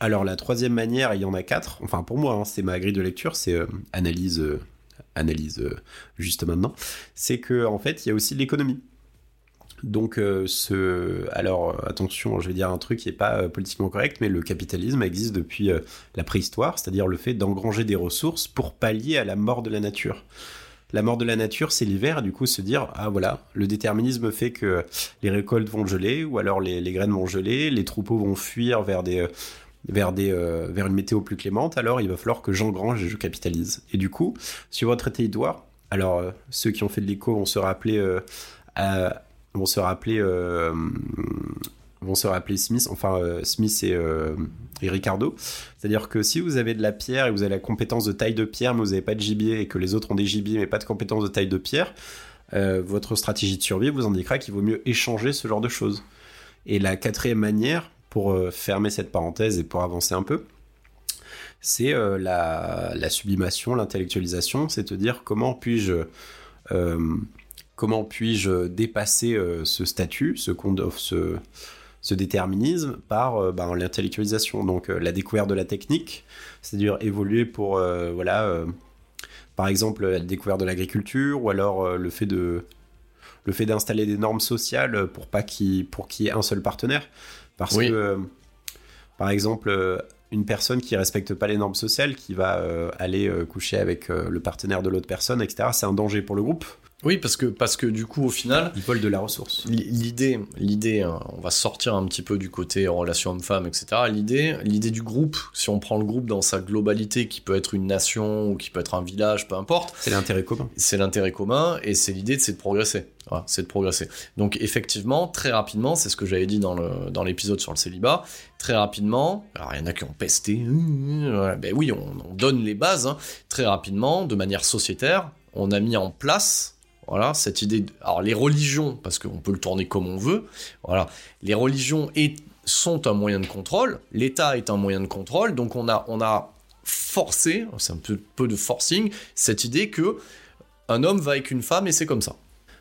S2: alors la troisième manière, il y en a quatre, enfin pour moi, hein, c'est ma grille de lecture, c'est analyse, analyse juste maintenant, c'est que en fait, il y a aussi l'économie. Donc, euh, ce... alors attention, je vais dire un truc qui n'est pas euh, politiquement correct, mais le capitalisme existe depuis euh, la préhistoire, c'est-à-dire le fait d'engranger des ressources pour pallier à la mort de la nature. La mort de la nature, c'est l'hiver, du coup se dire ah voilà, le déterminisme fait que les récoltes vont geler, ou alors les, les graines vont geler, les troupeaux vont fuir vers des vers, des, vers une météo plus clémente, alors il va falloir que j'engrange et je capitalise. Et du coup, sur votre territoire, alors ceux qui ont fait de l'écho vont se rappeler à, vont se rappeler euh, vont se rappeler Smith, enfin euh, Smith et, euh, et Ricardo. C'est-à-dire que si vous avez de la pierre et vous avez la compétence de taille de pierre, mais vous n'avez pas de gibier et que les autres ont des gibiers mais pas de compétence de taille de pierre, votre stratégie de survie vous indiquera qu'il vaut mieux échanger ce genre de choses. Et la quatrième manière, pour fermer cette parenthèse et pour avancer un peu, c'est la, la, sublimation, l'intellectualisation, c'est de dire comment puis-je comment puis-je dépasser euh, ce statut, ce, ce, ce déterminisme par euh, ben, l'intellectualisation, donc euh, la découverte de la technique, c'est-à-dire évoluer pour, voilà, par exemple, la découverte de l'agriculture, ou alors le fait de le fait d'installer des normes sociales pour pas qu'il pour qu'il y ait un seul partenaire, parce que par exemple une personne qui respecte pas les normes sociales, qui va aller coucher avec le partenaire de l'autre personne, etc. C'est un danger pour le groupe.
S1: Oui, parce que, parce que du coup, au final,
S2: Ils volent de la ressource.
S1: L'idée, l'idée, hein, on va sortir un petit peu du côté relation homme-femme, etc. L'idée, l'idée du groupe, si on prend le groupe dans sa globalité, qui peut être une nation ou qui peut être un village, peu importe,
S2: C'est l'intérêt commun.
S1: c'est l'intérêt commun et c'est l'idée, c'est de progresser. Voilà, c'est de progresser. Donc effectivement, très rapidement, c'est ce que j'avais dit dans le dans l'épisode sur le célibat. Très rapidement, alors il y en a qui ont pesté. Voilà, ben oui, on, on donne les bases. hein. Très rapidement, de manière sociétaire, on a mis en place. Voilà, cette idée. Alors, les religions, parce qu'on peut le tourner comme on veut, voilà, les religions sont un moyen de contrôle, l'État est un moyen de contrôle, donc on a, on a forcé, c'est un peu, peu de forcing, cette idée que un homme va avec une femme et c'est comme ça.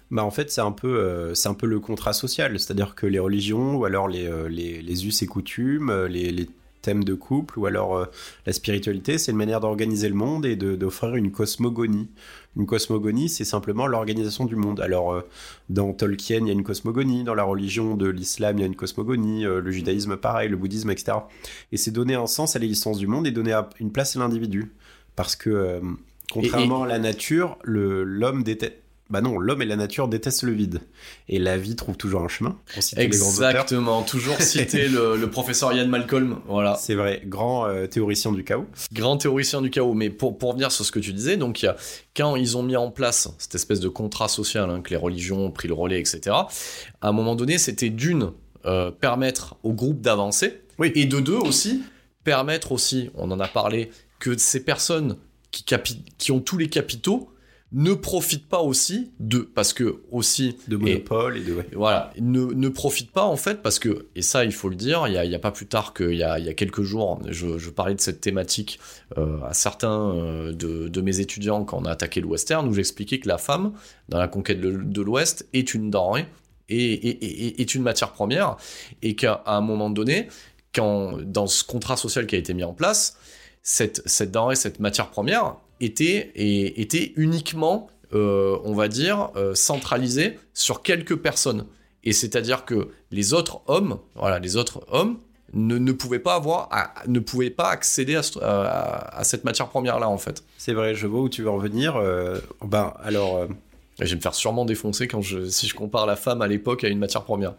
S2: Bah en fait c'est un peu euh, un peu le contrat social, c'est-à-dire que les religions ou alors les, euh, les, us et coutumes, euh, les, les thèmes de couple ou alors la spiritualité, c'est une manière d'organiser le monde et d'offrir une cosmogonie. Une cosmogonie, c'est simplement l'organisation du monde. Alors euh, dans Tolkien, il y a une cosmogonie, dans la religion de l'islam, il y a une cosmogonie, euh, le judaïsme pareil, le bouddhisme, etc. Et c'est donner un sens à l'existence du monde et donner une place à l'individu. Parce que euh, contrairement à la nature, l'homme déteste bah non, l'homme et la nature détestent le vide. Et la vie trouve toujours un chemin.
S1: Exactement, toujours citer le, le professeur Ian Malcolm, voilà,
S2: C'est vrai, grand euh, théoricien du chaos.
S1: grand théoricien du chaos. Mais pour, pour revenir sur ce que tu disais, donc il y a, quand ils ont mis en place cette espèce de contrat social, hein, que les religions ont pris le relais, etc., à un moment donné, c'était d'une, euh, permettre au groupe d'avancer,
S2: Oui.
S1: et de deux aussi, permettre aussi, on en a parlé, que ces personnes qui ont tous les capitaux ne profitent pas aussi de, parce que aussi,
S2: De
S1: et-
S2: monopole et, de... ouais.
S1: voilà, ne, ne profite pas en fait parce que, et ça il faut le dire, il y a, il y a pas plus tard qu'il y a, il y a quelques jours, je, je parlais de cette thématique euh, à certains euh, de, de mes étudiants quand on a attaqué le western, où j'expliquais que la femme, dans la conquête de, de l'Ouest, est une denrée et, et- et- et- est une matière première, et qu'à un moment donné, quand, dans ce contrat social qui a été mis en place, cette, cette denrée, cette matière première, était, et, était uniquement, euh, on va dire, euh, centralisée sur quelques personnes. Et c'est-à-dire que les autres hommes, voilà, les autres hommes ne, ne pouvaient pas avoir, à- ne pouvaient pas accéder à, ce- à- à cette matière première-là, en fait.
S2: C'est vrai, je vois où tu veux en venir. euh, ben, alors, euh,
S1: je vais me faire sûrement défoncer quand je, si je compare la femme à l'époque à une matière première.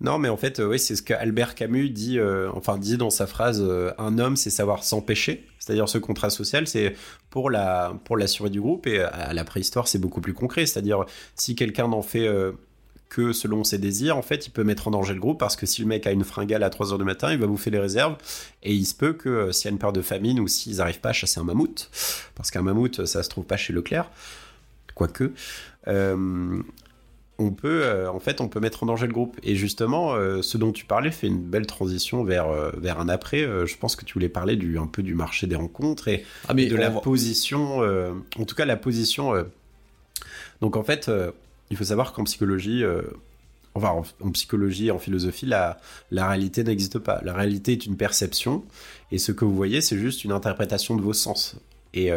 S2: non, mais en fait, oui, c'est ce qu'Albert Camus dit, enfin, dit dans sa phrase Un homme, c'est savoir s'empêcher. C'est-à-dire, ce contrat social, c'est pour la, pour survie du groupe. Et à la préhistoire, c'est beaucoup plus concret. C'est-à-dire, si quelqu'un n'en fait. euh, que selon ses désirs, en fait, il peut mettre en danger le groupe parce que si le mec a une fringale à 3h du matin, il va bouffer les réserves et il se peut que euh, s'il y a une peur de famine ou s'ils n'arrivent pas à chasser un mammouth, parce qu'un mammouth, ça se trouve pas chez Leclerc, quoique, euh, on peut, euh, en fait, on peut mettre en danger le groupe. Et justement, euh, ce dont tu parlais fait une belle transition vers, euh, vers un après. Je pense que tu voulais parler du, un peu du marché des rencontres et
S1: Ah, mais
S2: de la
S1: va-
S2: position, en tout cas la position. donc en fait, il faut savoir qu'en psychologie, enfin en, en psychologie et en philosophie, la, la réalité n'existe pas. La réalité est une perception et ce que vous voyez, c'est juste une interprétation de vos sens. Et,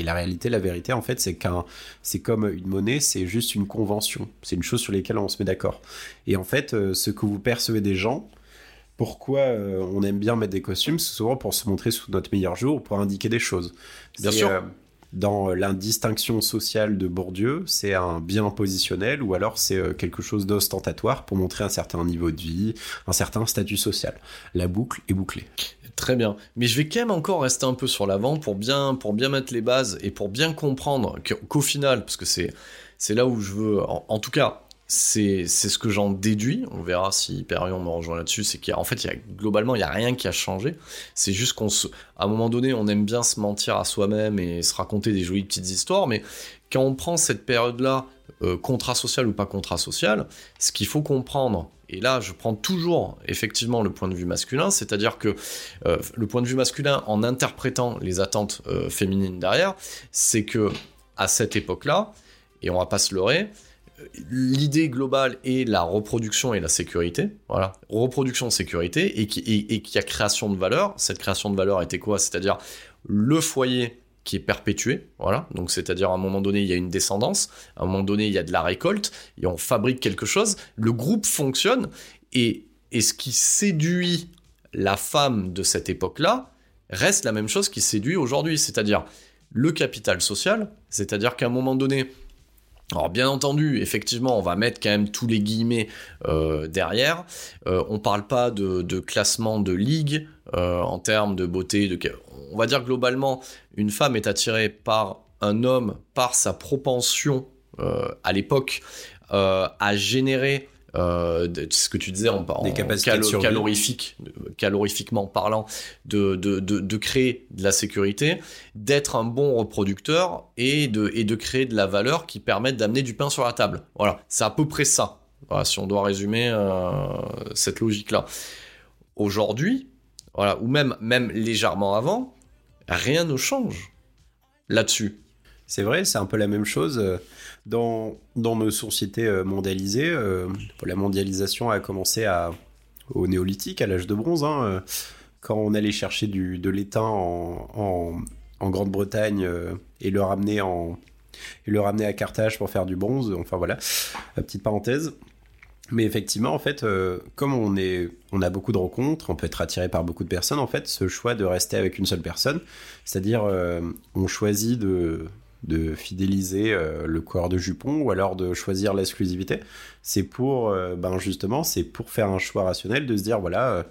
S2: et la réalité, la vérité, en fait, c'est qu'un, c'est comme une monnaie, c'est juste une convention. C'est une chose sur laquelle on se met d'accord. Et en fait, euh, ce que vous percevez des gens, pourquoi euh, on aime bien mettre des costumes, c'est souvent pour se montrer sous notre meilleur jour, pour indiquer des choses.
S1: Bien sûr.
S2: euh, dans l'indistinction sociale de Bourdieu, c'est un bien positionnel ou alors c'est euh, quelque chose d'ostentatoire pour montrer un certain niveau de vie, un certain statut social. La boucle est bouclée.
S1: Très bien. Mais je vais quand même encore rester un peu sur l'avant pour bien, pour bien mettre les bases et pour bien comprendre qu'au final, parce que c'est, c'est là où je veux, en, en tout cas, c'est, c'est ce que j'en déduis. On verra si Hyperion me rejoint là-dessus. C'est qu'en fait, il y a, globalement, il n'y a rien qui a changé. C'est juste qu'on se, à un moment donné, on aime bien se mentir à soi-même et se raconter des jolies petites histoires. Mais quand on prend cette période-là, euh, contrat social ou pas contrat social, ce qu'il faut comprendre, et là je prends toujours effectivement le point de vue masculin, c'est-à-dire que euh, le point de vue masculin en interprétant les attentes euh, féminines derrière, c'est que à cette époque-là, et on va pas se leurrer, euh, l'idée globale est la reproduction et la sécurité. Voilà, reproduction, sécurité, et qui et, et qu'il y a création de valeur. Cette création de valeur était quoi? C'est-à-dire le foyer qui est perpétué, voilà. Donc c'est-à-dire à un moment donné il y a une descendance, à un moment donné il y a de la récolte et on fabrique quelque chose. Le groupe fonctionne et et ce qui séduit la femme de cette époque-là reste la même chose qui séduit aujourd'hui, c'est-à-dire le capital social, c'est-à-dire qu'à un moment donné, alors bien entendu, effectivement, on va mettre quand même tous les guillemets euh, derrière. Euh, on parle pas de, classement de ligue euh, en termes de beauté. De... On va dire globalement, une femme est attirée par un homme par sa propension euh, à l'époque à générer euh, ce que tu disais en, en
S2: Des capacités
S1: calo-
S2: de survie.
S1: calorifique, calorifiquement parlant, de, de, de, de créer de la sécurité, d'être un bon reproducteur et de, et de créer de la valeur qui permette d'amener du pain sur la table. Voilà, c'est à peu près ça. Voilà, si on doit résumer euh, cette logique-là. Aujourd'hui, voilà, ou même, même légèrement avant, rien ne change là-dessus.
S2: C'est vrai, c'est un peu la même chose. Dans, nos sociétés euh, mondialisées, euh, la mondialisation a commencé au néolithique, à l'âge de bronze, hein, euh, quand on allait chercher du, de l'étain en, en, Grande-Bretagne et le ramener en et le ramener à Carthage pour faire du bronze. Enfin voilà, petite parenthèse. Mais effectivement, en fait, comme on est, on a beaucoup de rencontres, on peut être attiré par beaucoup de personnes. En fait, ce choix de rester avec une seule personne, c'est-à-dire, on choisit de de fidéliser euh, le coureur de jupon ou alors de choisir l'exclusivité, c'est pour, euh, ben justement, c'est pour faire un choix rationnel de se dire voilà, euh,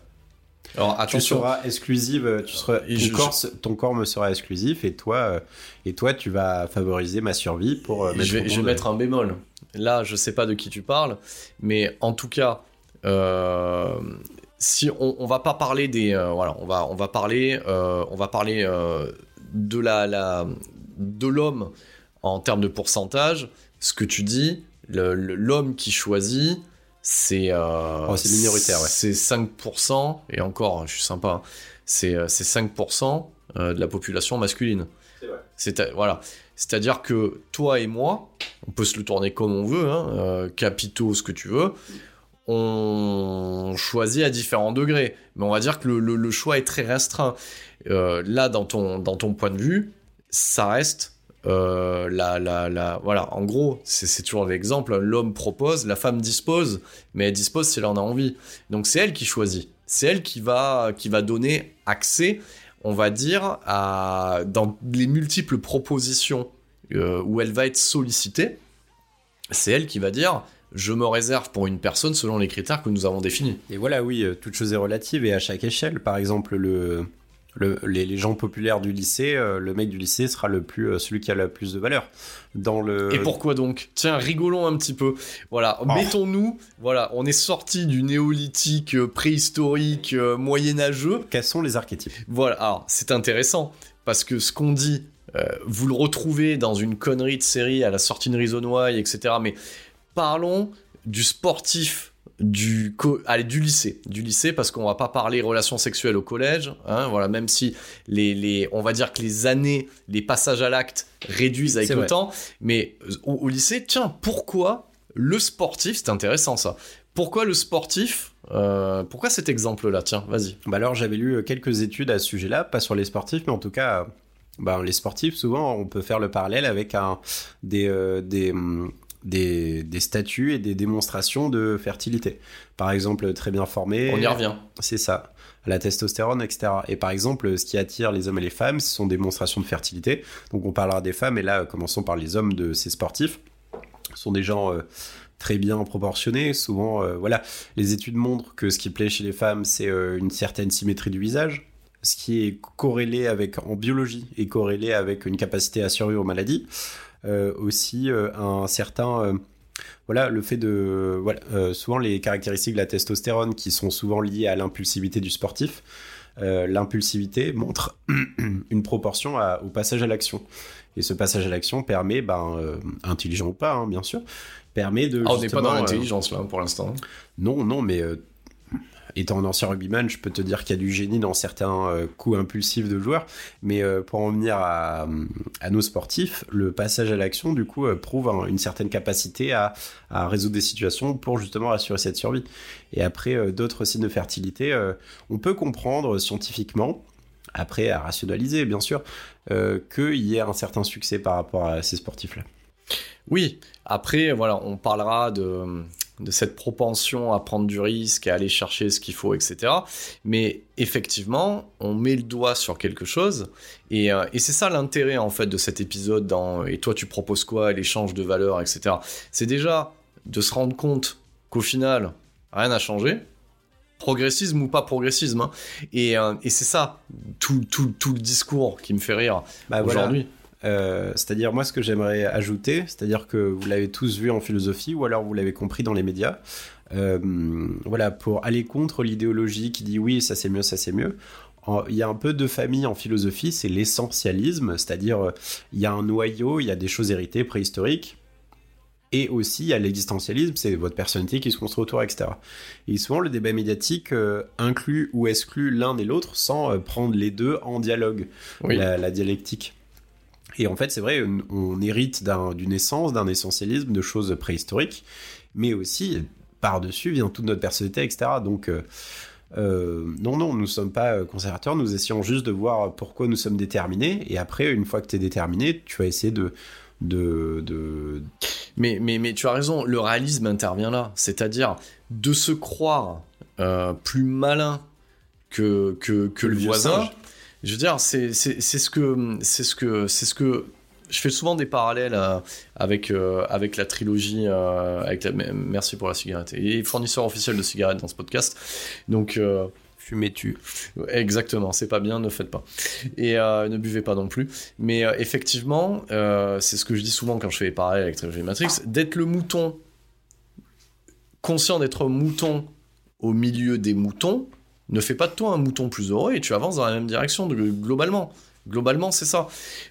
S1: Alors
S2: tu seras exclusive, tu seras,
S1: Et
S2: ton,
S1: je-
S2: corps, ton corps me sera exclusif et toi, et toi, tu vas favoriser ma survie pour mettre
S1: je vais, je mettre un bémol. Là, je sais pas de qui tu parles, mais en tout cas, si on, on va pas parler des, voilà, on va, on va parler, on va parler de la, la de l'homme en termes de pourcentage. Ce que tu dis, l'homme qui choisit, c'est euh,
S2: Oh, c'est minoritaire, ouais.
S1: C'est 5%, et encore, je suis sympa, hein, c'est euh, c'est 5% euh, de la population masculine. C'est à- voilà. C'est-à-dire que toi et moi, on peut se le tourner comme on veut, hein, euh, capitaux, ce que tu veux, on choisit à différents degrés. Mais on va dire que le, le- le choix est très restreint. Euh, là, dans ton, dans ton point de vue, ça reste euh, la, la, la, voilà, en gros, c'est toujours l'exemple, l'homme propose, la femme dispose, mais elle dispose si elle en a envie. Donc c'est elle qui choisit, c'est elle qui va, qui va donner accès, on va dire, à, dans les multiples propositions euh, où elle va être sollicitée, c'est elle qui va dire, je me réserve pour une personne selon les critères que nous avons définis.
S2: Et voilà, oui, euh, toute chose est relative et à chaque échelle. Par exemple, le, le- les, les gens populaires du lycée, euh, le mec du lycée sera le plus, euh, celui qui a le plus de valeur. Dans le...
S1: Et pourquoi donc? Tiens, rigolons un petit peu. Voilà, mettons-nous, voilà, on est sorti du néolithique, euh, préhistorique, moyenâgeux.
S2: Quels sont les archétypes?
S1: Voilà, alors c'est intéressant parce que ce qu'on dit, vous le retrouvez dans une connerie de série à la sortie de Why, etc. Mais parlons du sportif du, co- allez, du lycée, du lycée parce qu'on va pas parler relations sexuelles au collège, hein, voilà, même si les, les, on va dire que les années, les passages à l'acte réduisent avec le
S2: vrai.
S1: temps, mais euh, au, au lycée, tiens, pourquoi le sportif, c'est intéressant ça, pourquoi le sportif, euh, pourquoi cet exemple-là, tiens, vas-y.
S2: Bah alors j'avais lu euh, quelques études à ce sujet-là, pas sur les sportifs, mais en tout cas, bah, les sportifs, souvent, on peut faire le parallèle avec un, des, euh, des, hum, des, des statuts et des démonstrations de fertilité. Par exemple, très bien formé.
S1: On y revient.
S2: C'est ça. La testostérone, etc. Et par exemple, ce qui attire les hommes et les femmes, ce sont des démonstrations de fertilité. Donc on parlera des femmes, et là, commençons par les hommes de ces sportifs. Ce sont des gens euh, très bien proportionnés. Souvent, euh, voilà, les études montrent que ce qui plaît chez les femmes, c'est euh, une certaine symétrie du visage, ce qui est corrélé avec, en biologie, est corrélé avec une capacité à survivre aux maladies. Euh, aussi, euh, un certain... euh, voilà, le fait de. Voilà, euh, souvent les caractéristiques de la testostérone qui sont souvent liées à l'impulsivité du sportif. euh, l'impulsivité montre une proportion à- au passage à l'action. Et ce passage à l'action permet, ben, euh, intelligent ou pas, hein, bien sûr, permet de.
S1: Ah, on n'est pas dans l'intelligence là pour l'instant.
S2: non, non, mais étant un ancien rugbyman, je peux te dire qu'il y a du génie dans certains euh, coups impulsifs de joueurs. Mais euh, pour en venir à, nos sportifs, le passage à l'action, du coup, euh, prouve un- une certaine capacité à, résoudre des situations pour justement assurer cette survie. Et après, d'autres signes de fertilité, on peut comprendre scientifiquement, après à rationaliser bien sûr, qu'il y ait un certain succès par rapport à ces sportifs-là.
S1: Oui, après, voilà, on parlera de. De cette propension à prendre du risque, à aller chercher ce qu'il faut, etc. Mais effectivement, on met le doigt sur quelque chose, et, euh, et c'est ça l'intérêt en fait de cet épisode. Dans et toi, tu proposes quoi, l'échange de valeurs, etc. C'est déjà de se rendre compte qu'au final, rien n'a changé. Progressisme ou pas progressisme. hein. Et, euh, et c'est ça, tout, tout, tout le discours qui me fait rire
S2: Bah, voilà. Euh, c'est-à-dire moi ce que j'aimerais ajouter, c'est-à-dire que vous l'avez tous vu en philosophie ou alors vous l'avez compris dans les médias. Euh, voilà, pour aller contre l'idéologie qui dit oui, ça c'est mieux, ça c'est mieux. Il y a un peu de famille en philosophie, c'est l'essentialisme, c'est-à-dire euh, il y a un noyau, il y a des choses héritées préhistoriques. Et aussi, il y a l'existentialisme, c'est votre personnalité qui se construit autour, etc. Et souvent, le débat médiatique euh, inclut ou exclut l'un et l'autre sans euh, prendre les deux en dialogue,
S1: Oui.
S2: la, la dialectique. Et en fait, c'est vrai, on, hérite d'un- d'une essence, d'un essentialisme, de choses préhistoriques, mais aussi, par-dessus, vient toute notre personnalité, etc. Donc, euh, euh, non, non, nous ne sommes pas conservateurs, nous essayons juste de voir pourquoi nous sommes déterminés, et après, une fois que tu es déterminé, tu vas essayer de... de, de...
S1: Mais, mais, mais tu as raison, le réalisme intervient là. C'est-à-dire de se croire euh, plus malin que, que, que le voisin.
S2: singe.
S1: Je veux dire, c'est ce que. C'est ce que. C'est ce que. Je fais souvent des parallèles euh, avec, euh, avec la trilogie. euh, avec la- merci pour la cigarette. Et fournisseur officiel de cigarettes dans ce podcast. Donc. euh,
S2: Fumez-tu
S1: Exactement, c'est pas bien, ne faites pas. Et ne buvez pas non plus. Mais effectivement, c'est ce que je dis souvent quand je fais les parallèles avec Trilogy Matrix, d'être le mouton, conscient d'être mouton au milieu des moutons, ne fait pas de toi un mouton plus heureux et tu avances dans la même direction globalement. Globalement, c'est ça.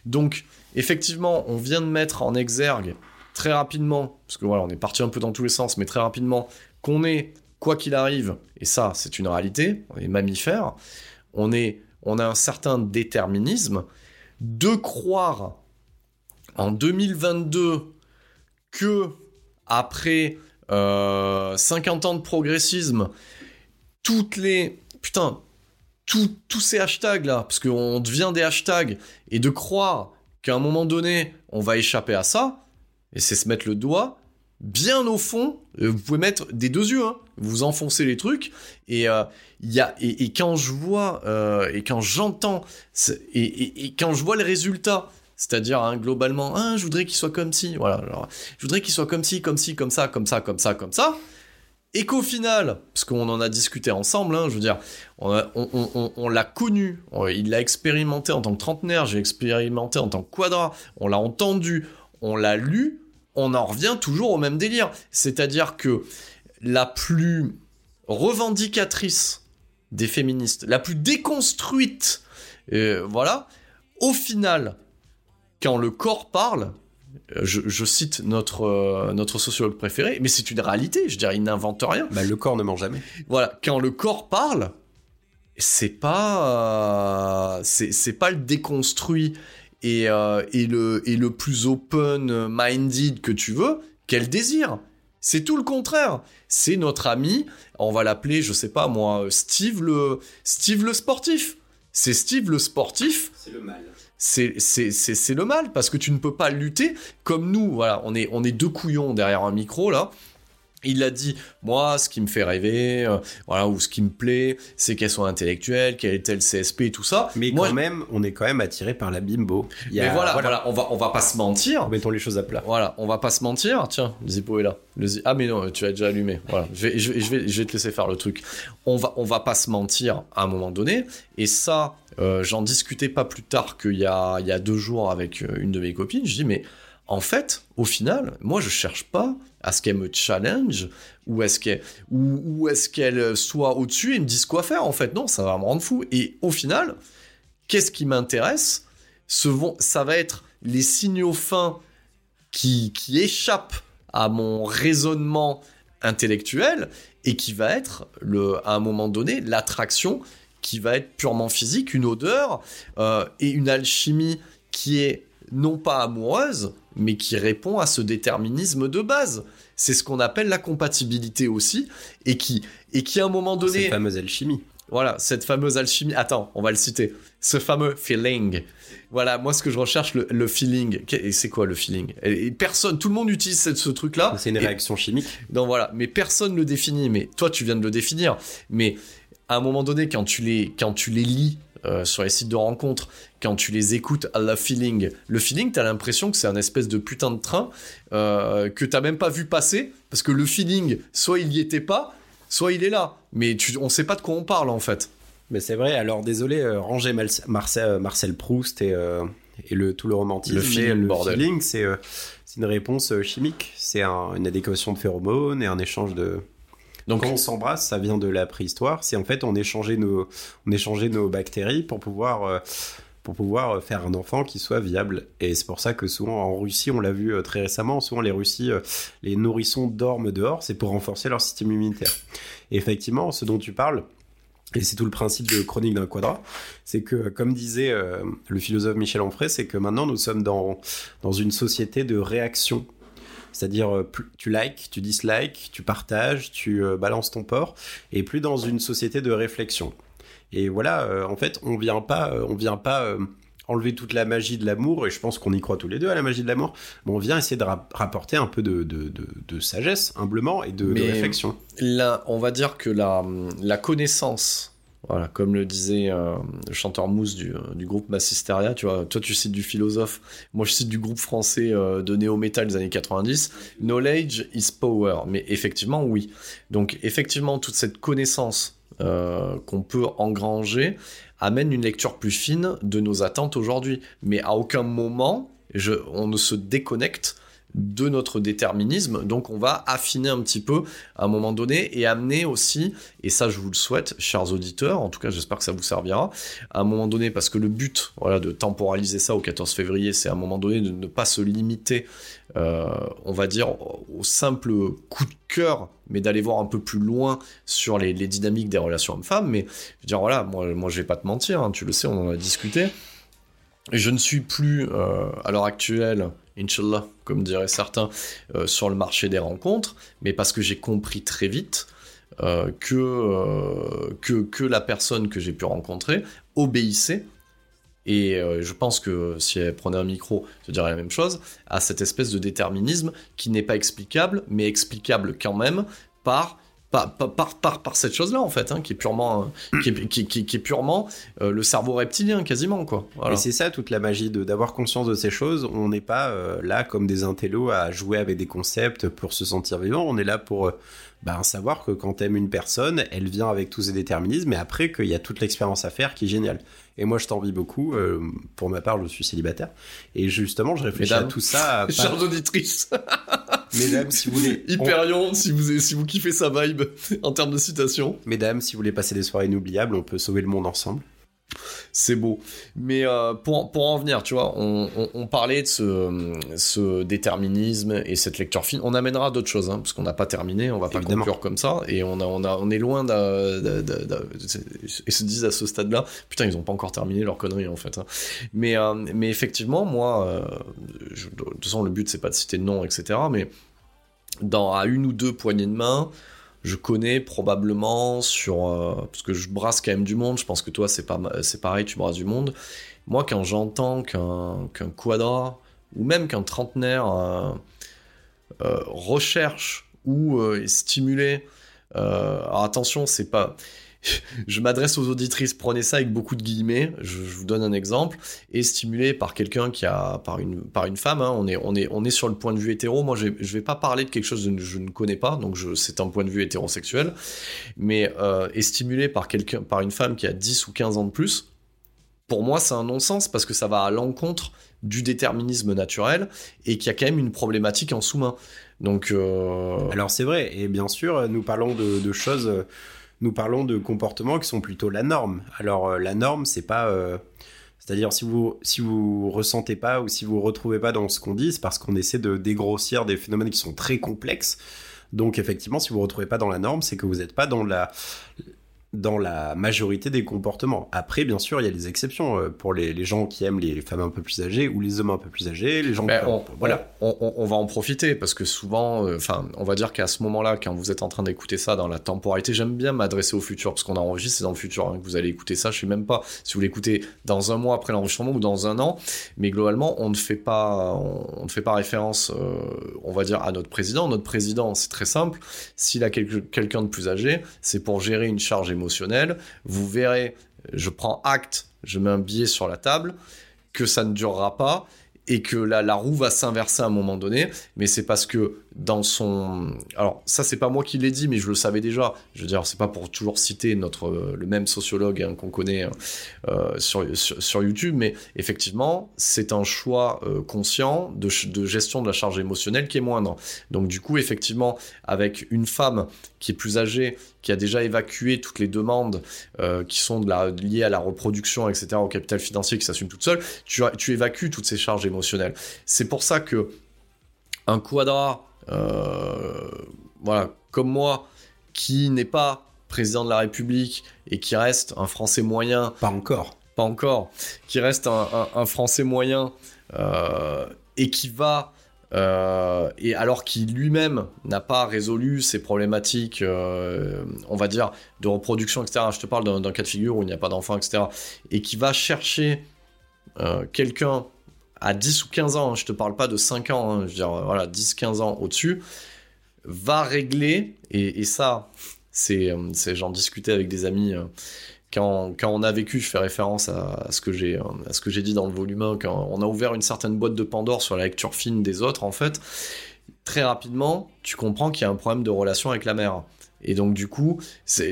S1: Donc, effectivement, on vient de mettre en exergue très rapidement, parce que voilà, on est parti un peu dans tous les sens, mais très rapidement, qu'on est, quoi qu'il arrive, et ça, c'est une réalité, on est mammifères, on, est, on a un certain déterminisme, de croire en 2022 que après euh, 50 ans de progressisme, toutes les... Putain, tous ces hashtags là, parce qu'on devient des hashtags, et de croire qu'à un moment donné, on va échapper à ça, et c'est se mettre le doigt bien au fond, euh, vous pouvez mettre des deux yeux, hein, vous enfoncez les trucs, et, euh, y a, et, quand je vois, euh, et quand j'entends, et, quand je vois le résultat, c'est-à-dire hein, globalement, ah, je voudrais qu'il soit comme ci, voilà, je voudrais qu'il soit comme ci, comme ci, comme ça, comme ça, comme ça, comme ça, et qu'au final, parce qu'on en a discuté ensemble, hein, je veux dire, on, l'a connu, on- il l'a expérimenté en tant que trentenaire, j'ai expérimenté en tant que quadra, on l'a entendu, on l'a lu, on en revient toujours au même délire. C'est-à-dire que la plus revendicatrice des féministes, la plus déconstruite, euh, voilà, au final, quand le corps parle, je, je cite notre, euh, notre sociologue préféré, mais c'est une réalité, je dirais, il n'invente rien.
S2: Bah, le corps ne ment jamais.
S1: Voilà, quand le corps parle, c'est pas euh, c'est c'est pas le déconstruit et, euh, et le et le plus open minded que tu veux qu'elle désire. C'est tout le contraire. C'est notre ami, on va l'appeler, je sais pas moi, Steve le Steve le sportif. C'est Steve le sportif
S2: C'est le mal.
S1: C'est le mal parce que tu ne peux pas lutter comme nous. Voilà, on est, on est deux couillons derrière un micro là. Il a dit, moi, ce qui me fait rêver, euh, voilà, ou ce qui me plaît, c'est qu'elle soit intellectuelle, qu'elle ait tel CSP et tout ça.
S2: Mais
S1: moi,
S2: quand même, on est quand même attiré par la bimbo. Il y
S1: mais
S2: a-
S1: voilà, voilà, on va, on va pas se mentir.
S2: Mettons les choses à plat.
S1: Voilà, on va pas se mentir. Tiens, le Zippo est là. Le Zi- Ah mais non, tu as déjà allumé. Voilà, je vais, je, vais, je vais, je vais te laisser faire le truc. On va, on va pas se mentir à un moment donné. Et ça, euh, j'en discutais pas plus tard qu'il y a, il y a deux jours avec euh, une de mes copines. Je dis mais en fait, au final, moi je cherche pas à ce qu'elle me challenge ou est-ce qu'elle ou, est-ce soit au-dessus et me dise quoi faire. En fait, non, ça va me rendre fou. Et au final, qu'est-ce qui m'intéresse? Ça va être les signaux fins qui, qui échappe à mon raisonnement intellectuel et qui va être, le, à un moment donné, l'attraction qui va être purement physique, une odeur euh, et une alchimie qui est non pas amoureuse, mais qui répond à ce déterminisme de base. C'est ce qu'on appelle la compatibilité aussi, et qui, et qui à un moment donné...
S2: Cette fameuse alchimie.
S1: Voilà, cette fameuse alchimie. Attends, on va le citer. Ce fameux feeling. Voilà, moi ce que je recherche, le, feeling. Et c'est quoi le feeling? Et, personne, tout le monde utilise ce, truc-là.
S2: C'est une réaction chimique.
S1: Donc voilà, mais personne ne le définit. Mais toi, tu viens de le définir. Mais à un moment donné, quand tu les, quand tu les lis euh, sur les sites de rencontres, quand tu les écoutes à la feeling, le feeling, t'as l'impression que c'est un espèce de putain de train euh, que t'as même pas vu passer, parce que le feeling, soit il y était pas, soit il est là. Mais tu, on sait pas de quoi on parle en fait.
S2: Mais c'est vrai, alors désolé, euh, ranger Marcel, Marcel, Proust et, et le, tout le romantisme.
S1: Le feeling,
S2: le feeling c'est une réponse chimique. C'est une adéquation de phéromones et un échange de, donc quand on s'embrasse, ça vient de la préhistoire. C'est en fait on échangeait nos, on échangeait nos bactéries pour pouvoir euh, pour pouvoir faire un enfant qui soit viable. Et c'est pour ça que souvent en Russie, on l'a vu euh, très récemment, souvent les Russes, euh, les nourrissons dorment dehors, c'est pour renforcer leur système immunitaire. Effectivement, ce dont tu parles, et c'est tout le principe de Chronique d'un quadrat, c'est que, comme disait le philosophe Michel Onfray, c'est que maintenant nous sommes dans, dans une société de réaction c'est-à-dire, euh, tu likes, tu dislikes, tu partages, tu euh, balances ton port, et plus dans une société de réflexion. Et voilà, euh, en fait, on vient pas, on vient pas enlever toute la magie de l'amour, et je pense qu'on y croit tous les deux à la magie de l'amour, mais on vient essayer de rapporter un peu de, de, sagesse, humblement, et de, réflexion.
S1: Là, on va dire que la, la connaissance voilà, comme le disait euh, le chanteur Mousse du, euh, du, groupe Massisteria, tu vois, toi tu cites du philosophe, moi je cite du groupe français euh, de néo-metal des années 90. Knowledge is power, mais effectivement oui. Donc effectivement toute cette connaissance qu'on peut engranger amène une lecture plus fine de nos attentes aujourd'hui, mais à aucun moment on ne se déconnecte de notre déterminisme. Donc on va affiner un petit peu à un moment donné et amener aussi, et ça je vous le souhaite, chers auditeurs, en tout cas j'espère que ça vous servira, à un moment donné, parce que le but voilà, de temporaliser ça au 14 février, c'est à un moment donné de ne pas se limiter, euh, on va dire, au simple coup de cœur, mais d'aller voir un peu plus loin sur les, dynamiques des relations hommes-femmes. Mais je veux dire, voilà, moi, moi je vais pas te mentir, hein, tu le sais, on en a discuté. Je ne suis plus, euh, à l'heure actuelle, Inch'Allah, comme diraient certains, euh, sur le marché des rencontres, mais parce que j'ai compris très vite euh, que, que, la personne que j'ai pu rencontrer obéissait, et je pense que si elle prenait un micro, je dirais la même chose, à cette espèce de déterminisme qui n'est pas explicable, mais explicable quand même par par, par, par, cette chose-là en fait, hein, qui est purement, qui est, qui, qui, est purement euh, le cerveau reptilien quasiment quoi.
S2: Et c'est ça toute la magie d'avoir conscience de ces choses. On n'est pas euh, là comme des intellos à jouer avec des concepts pour se sentir vivant. On est là pour euh, ben, savoir que quand t'aimes une personne, elle vient avec tous ses déterminismes, mais après qu'il y a toute l'expérience à faire qui est géniale. Et moi, je t'envie beaucoup. pour ma part, je suis célibataire. Et justement, je réfléchis à tout ça.
S1: À Chères auditrices
S2: Mesdames, si vous voulez.
S1: Hyperion, si, vous, si vous kiffez sa vibe en termes de citation.
S2: Mesdames, si vous voulez passer des soirées inoubliables, on peut sauver le monde ensemble.
S1: C'est beau. Mais euh, pour, pour, en venir, tu vois, on, parlait de ce, ce, déterminisme et cette lecture fine. On amènera d'autres choses, hein, parce qu'on n'a pas terminé, on va pas conclure comme ça. Et on, a, on, a, on est loin de, Et se disent à ce stade-là, putain, ils ont pas encore terminé leur connerie en fait. Hein. Mais, euh, mais effectivement, moi, euh, de toute façon, le but c'est pas de citer de nom, etc. Mais dans, à une ou deux poignées de main, je connais probablement sur euh, parce que je brasse quand même du monde. Je pense que toi c'est pas c'est pareil, tu brasses du monde. Moi quand j'entends qu'un qu'un quadra ou même qu'un trentenaire euh, euh, recherche ou est stimulé. alors attention, c'est pas je m'adresse aux auditrices, prenez ça avec beaucoup de guillemets, je, vous donne un exemple, et stimulé par quelqu'un qui a, par une, par une femme, hein, on, est, on, est, on est sur le point de vue hétéro, moi je, vais pas parler de quelque chose que je ne connais pas, donc c'est un point de vue hétérosexuel, mais euh, est stimulé par, par une femme qui a 10 ou 15 ans de plus, pour moi c'est un non-sens parce que ça va à l'encontre du déterminisme naturel et qu'il y a quand même une problématique en sous-main. Donc, euh,
S2: Alors c'est vrai, et bien sûr, nous parlons de, de choses nous parlons de comportements qui sont plutôt la norme. Alors euh, la norme, c'est pas, euh, c'est-à-dire si vous si vous ressentez pas ou si vous retrouvez pas dans ce qu'on dit, c'est parce qu'on essaie de dégrossir des phénomènes qui sont très complexes. Donc effectivement, si vous retrouvez pas dans la norme, c'est que vous n'êtes pas dans la dans la majorité des comportements. Après, bien sûr, il y a des exceptions euh, pour les, les, gens qui aiment les femmes un peu plus âgées ou les hommes un peu plus âgés, les gens
S1: Ben,
S2: qui...
S1: on,
S2: voilà.
S1: on, on- on va en profiter parce que souvent, euh, enfin, on va dire qu'à ce moment-là, quand vous êtes en train d'écouter ça dans la temporalité, j'aime bien m'adresser au futur parce qu'on enregistre, c'est dans le futur hein, que vous allez écouter ça. Je sais même pas si vous l'écoutez dans un mois après l'enregistrement ou dans un an, mais globalement, on ne fait pas, on, ne fait pas référence, euh, on va dire, à notre président. Notre président, c'est très simple. S'il a quelqu'un de plus âgé, c'est pour gérer une charge émotionnelle. Vous verrez, je prends acte, je mets un billet sur la table, que ça ne durera pas et que la, la roue va s'inverser à un moment donné, mais c'est parce que dans son... Alors ça c'est pas moi qui l'ai dit, mais je le savais déjà, je veux dire c'est pas pour toujours citer notre, le même sociologue hein, qu'on connaît euh, sur, sur, YouTube, mais effectivement c'est un choix euh, conscient de, gestion de la charge émotionnelle qui est moindre. Donc du coup effectivement avec une femme qui est plus âgée, qui a déjà évacué toutes les demandes euh, qui sont liées à la reproduction, etc., au capital financier qui s'assume toute seule, tu, tu évacues toutes ces charges émotionnelles. C'est pour ça que un quadra, euh, voilà, comme moi, qui n'est pas président de la République et qui reste un Français moyen,
S2: Pas encore.
S1: pas encore, qui reste un, un- un Français moyen euh, et qui va, euh, et alors qu'il lui-même n'a pas résolu ses problématiques, euh, on va dire, de reproduction, etc. Je te parle d'un cas de figure où il n'y a pas d'enfant, etc. Et qui va chercher quelqu'un à 10 ou 15 ans, hein, je te parle pas de 5 ans, hein, je veux dire, euh, voilà, 10-15 ans au-dessus, va régler, et, ça, euh, c'est- j'en discutais avec des amis euh, quand, quand on a vécu, je fais référence à, à ce que j'ai, à ce que j'ai dit dans le volume 1, quand on a ouvert une certaine boîte de Pandore sur la lecture fine des autres, en fait, très rapidement, tu comprends qu'il y a un problème de relation avec la mère. Et donc du coup,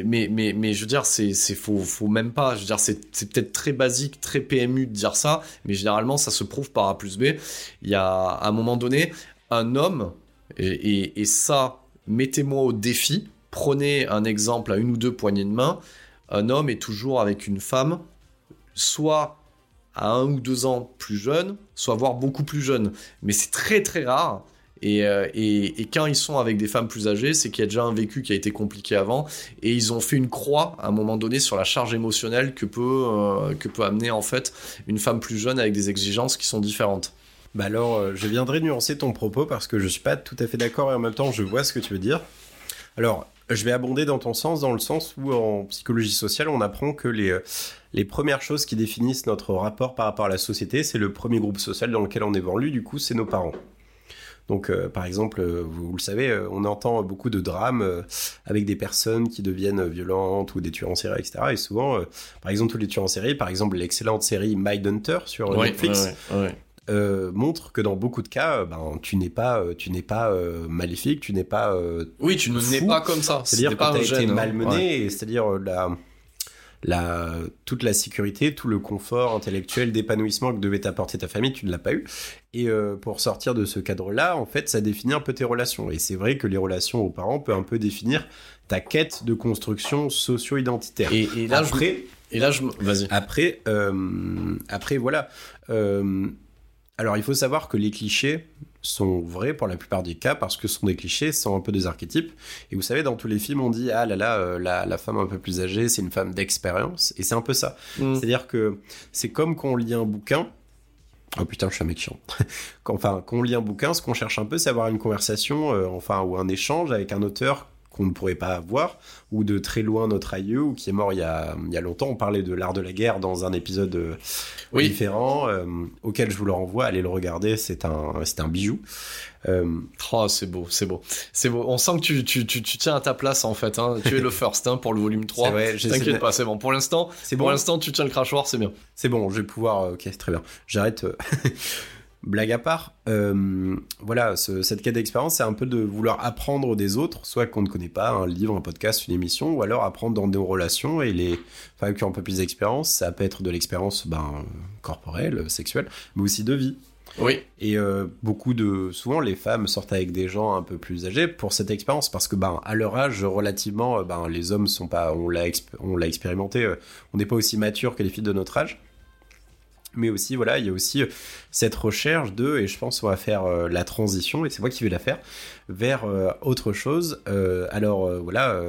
S1: mais mais mais je veux dire c'est c'est faut faut même pas, je veux dire c'est c'est peut-être très basique, très PMU de dire ça, mais généralement ça se prouve par A plus B. Il y a à un moment donné un homme et, et, et ça mettez-moi au défi, prenez un exemple à une ou deux poignées de main, un homme est toujours avec une femme soit à un ou deux ans plus jeune, soit voire beaucoup plus jeune, mais c'est très très rare. Et, euh, et, quand ils sont avec des femmes plus âgées, c'est qu'il y a déjà un vécu qui a été compliqué avant, et ils ont fait une croix à un moment donné sur la charge émotionnelle que peut, euh, que peut amener en fait une femme plus jeune avec des exigences qui sont différentes.
S2: Bah alors, euh, je viendrai nuancer ton propos parce que je suis pas tout à fait d'accord et en même temps, je vois ce que tu veux dire. Alors, je vais abonder dans ton sens, dans le sens où en psychologie sociale, on apprend que les, les premières choses qui définissent notre rapport par rapport à la société, c'est le premier groupe social dans lequel on évolue, du coup, c'est nos parents. Donc, euh, par exemple, euh, vous, vous le savez, euh, on entend beaucoup de drames euh, avec des personnes qui deviennent violentes ou des tueurs en série, etc. Et souvent, euh, par exemple, tous les tueurs en série, par exemple, l'excellente série Mindhunter sur
S1: Ouais,
S2: Netflix,
S1: ouais, ouais.
S2: euh, montre que dans beaucoup de cas, euh, ben, tu n'es pas, euh, tu n'es pas euh, maléfique, tu n'es pas. euh,
S1: Oui, tu ne nais pas comme ça.
S2: c'est-à-dire
S1: C'est
S2: que
S1: pas
S2: tu été
S1: hein.
S2: malmené,
S1: Ouais.
S2: c'est-à-dire euh, la, la, toute la sécurité, tout le confort intellectuel d'épanouissement que devait t'apporter ta famille, tu ne l'as pas eu. Et euh, pour sortir de ce cadre-là, en fait, ça définit un peu tes relations. Et c'est vrai que les relations aux parents peuvent un peu définir ta quête de construction socio-identitaire.
S1: Et, et là, je,
S2: Après,
S1: et là, je, me- vas-y.
S2: après, euh, après voilà. Euh, alors, il faut savoir que les clichés sont vrais pour la plupart des cas parce que ce sont des clichés, ce sont un peu des archétypes. Et vous savez, dans tous les films, on dit ah là là, euh, la, la femme un peu plus âgée, c'est une femme d'expérience. Et c'est un peu ça.
S1: Mm.
S2: C'est-à-dire que c'est comme quand on lit un bouquin. Oh putain, je suis un mec chiant. Quand- enfin, quand on lit un bouquin, ce qu'on cherche un peu, c'est avoir une conversation, euh, enfin, ou un échange avec un auteur qu'on ne pourrait pas avoir, ou de très loin notre aïeux, ou qui est mort il y a, il y a longtemps. On parlait de l'art de la guerre dans un épisode euh,
S1: Oui.
S2: différent, euh, auquel je vous le renvoie. Allez le regarder, c'est un, c'est un bijou. Euh,
S1: Oh, c'est beau, c'est beau. C'est beau. On sent que tu, tu, tu, tu tiens à ta place en fait. Hein. Tu es le first hein, pour le volume 3.
S2: c'est vrai, j'essaie
S1: T'inquiète pas, c'est bon. Pour l'instant,
S2: C'est bon,
S1: l'instant, tu tiens le crachoir, c'est bien.
S2: c'est bon, je vais pouvoir. Ok, très bien. J'arrête. Blague à part, euh, voilà, ce- cette quête d'expérience, c'est un peu de vouloir apprendre des autres, soit qu'on ne connaît pas, un livre, un podcast, une émission, ou alors apprendre dans nos relations et les femmes qui ont un peu plus d'expérience, ça peut être de l'expérience ben, corporelle, sexuelle, mais aussi de vie.
S1: Oui.
S2: Et euh, beaucoup de, souvent, les femmes sortent avec des gens un peu plus âgés pour cette expérience, parce que ben, à leur âge, relativement, euh, ben, les hommes sont pas, on l'a, expérimenté, on n'est pas aussi mature que les filles de notre âge mais aussi voilà il y a aussi euh, cette recherche de et je pense qu'on va faire euh, la transition et c'est moi qui vais la faire vers euh, autre chose Euh, alors voilà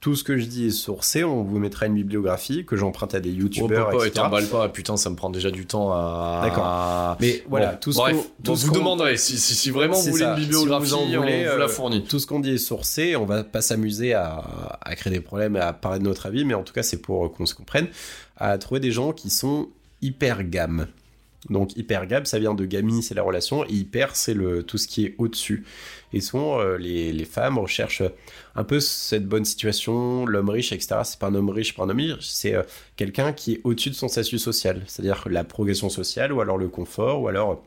S2: tout ce que je dis est sourcé. On vous mettra une bibliographie que j'emprunte à des
S1: On
S2: youtubeurs,
S1: pas, et t'emballes pas, putain, ça me prend déjà du temps à.
S2: D'accord. Mais voilà,
S1: Bon,
S2: tout ce
S1: bref,
S2: tout ce
S1: vous demanderez si, si, si vraiment vous voulez
S2: ça.
S1: une
S2: Si vous
S1: bibliographie,
S2: en voulez,
S1: on vous la fournit.
S2: Tout ce qu'on dit est sourcé, on va pas s'amuser à, à créer des problèmes et à parler de notre avis, mais en tout cas, c'est pour qu'on se comprenne, à trouver des gens qui sont hyper gamme. Donc hyper gamme, ça vient de gami, c'est la relation, et hyper, c'est le tout ce qui est au-dessus. Et souvent, euh, les, les femmes recherchent un peu cette bonne situation, l'homme riche, etc. C'est pas un homme riche, pas un homme riche, c'est euh, quelqu'un qui est au-dessus de son statut social, c'est-à-dire la progression sociale, ou alors le confort, ou alors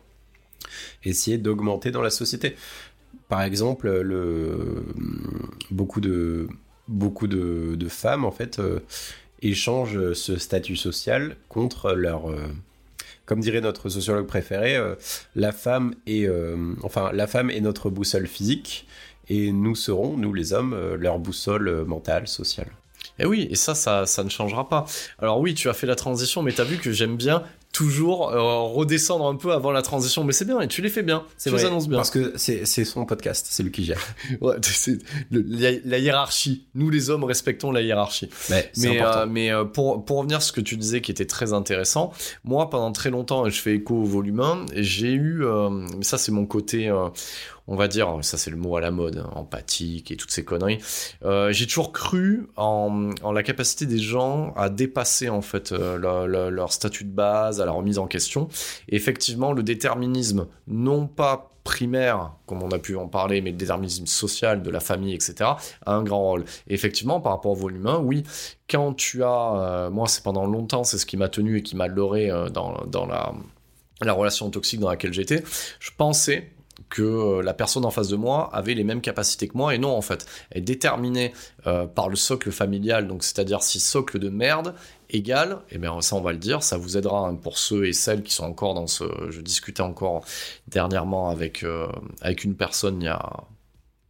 S2: essayer d'augmenter dans la société. Par exemple, le, beaucoup de, beaucoup de, de femmes, en fait, euh, échangent ce statut social contre leur... euh, comme dirait notre sociologue préféré, euh, la femme est, euh, enfin, la femme est notre boussole physique, et nous serons, nous les hommes, euh, leur boussole euh, mentale, sociale.
S1: Et oui, et ça, ça, ça ne changera pas. Alors oui, tu as fait la transition, mais t'as vu que j'aime bien toujours euh, redescendre un peu avant la transition, mais c'est bien, et tu les fais bien, tu les annonces bien.
S2: Parce que c'est son podcast, c'est lui qui gère.
S1: Ouais, c'est le- la, la hiérarchie. Nous les hommes respectons la hiérarchie.
S2: Mais, c'est
S1: Mais, euh, mais euh, pour, pour revenir à ce que tu disais qui était très intéressant, moi pendant très longtemps, et je fais écho au volume 1, j'ai eu, euh, mais ça c'est mon côté, euh, on va dire, ça c'est le mot à la mode, hein, empathique et toutes ces conneries, euh, j'ai toujours cru en, la capacité des gens à dépasser en fait euh, leur, statut de base, à la remise en question. Effectivement, le déterminisme, non pas primaire, comme on a pu en parler, mais le déterminisme social de la famille, etc., a un grand rôle. Effectivement, par rapport au volume 1, oui, quand tu as, euh, moi c'est pendant longtemps, c'est ce qui m'a tenu et qui m'a leurré dans, la relation toxique dans laquelle j'étais, je pensais que euh, la personne en face de moi avait les mêmes capacités que moi et non en fait est déterminée euh, par le socle familial donc c'est-à-dire si socle de merde égale et bien ça on va le dire ça vous aidera hein, pour ceux et celles qui sont encore dans ce je discutais encore dernièrement avec euh, avec une personne il y a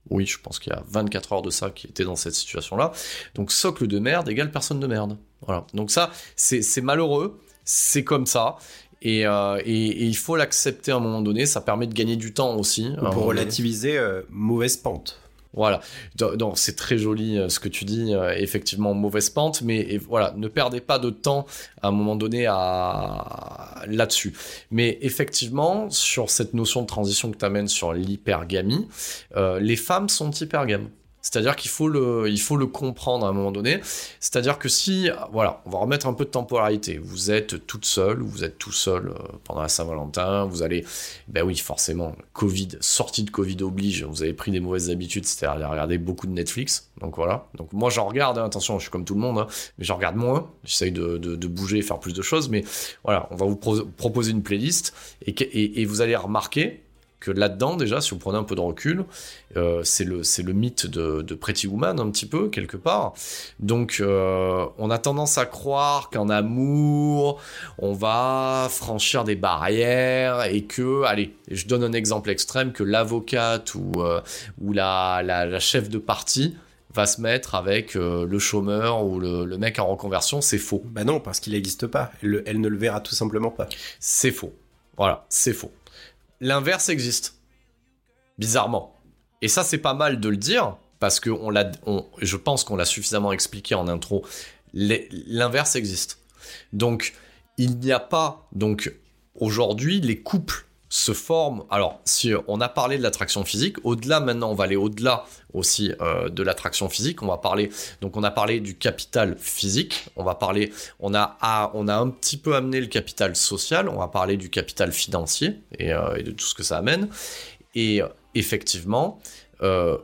S1: oui, je pense qu'il y a 24 heures de ça qui était dans cette situation-là. Donc, socle de merde égale personne de merde. Voilà. Donc, ça, c'est malheureux, c'est comme ça. Et, euh, et- et il faut l'accepter à un moment donné. Ça permet de gagner du temps aussi.
S2: Ou pour relativiser, euh, mauvaise pente.
S1: Voilà. Donc, c'est très joli euh, ce que tu dis. effectivement, mauvaise pente. Mais et voilà, ne perdez pas de temps à un moment donné à... là-dessus. Mais effectivement, sur cette notion de transition que tu amènes sur l'hypergamie, euh, les femmes sont hypergames. C'est-à-dire qu'il faut le, faut le comprendre à un moment donné. C'est-à-dire que si, voilà, on va remettre un peu de temporalité. Vous êtes toute seule, ou vous êtes tout seul euh, pendant la Saint-Valentin, vous allez, ben oui, forcément, Covid, sortie de Covid oblige, vous avez pris des mauvaises habitudes, c'est-à-dire regarder beaucoup de Netflix. Donc voilà. Donc moi, j'en regarde, hein, attention, je suis comme tout le monde, hein, mais j'en regarde moins. J'essaye de, de, de bouger, faire plus de choses, mais voilà, on va vous pro- proposer une playlist et vous allez remarquer que là-dedans, déjà, si vous prenez un peu de recul, euh, c'est le, c'est le mythe de, de Pretty Woman, un petit peu, quelque part. Donc, euh, on a tendance à croire qu'en amour, on va franchir des barrières et que, allez, je donne un exemple extrême, que l'avocate ou, euh, ou la, la, la chef de parti va se mettre avec euh, le chômeur ou le, le mec en reconversion, c'est faux.
S2: Bah non, parce qu'il n'existe pas. Elle, le- elle ne le verra tout simplement pas.
S1: C'est faux. Voilà, c'est faux. L'inverse existe. Bizarrement. Et ça, c'est pas mal de le dire, parce que on l'a, je pense qu'on l'a suffisamment expliqué en intro. L'inverse existe. Donc, il n'y a pas, donc, aujourd'hui, les couples se forment. Alors, si on a parlé de l'attraction physique, au-delà maintenant, on va aller au-delà aussi euh, de l'attraction physique. On va parler, donc, on a parlé du capital physique. On va parler, on a, on a un petit peu amené le capital social. On va parler du capital financier et, euh, de tout ce que ça amène. Et euh, effectivement, euh,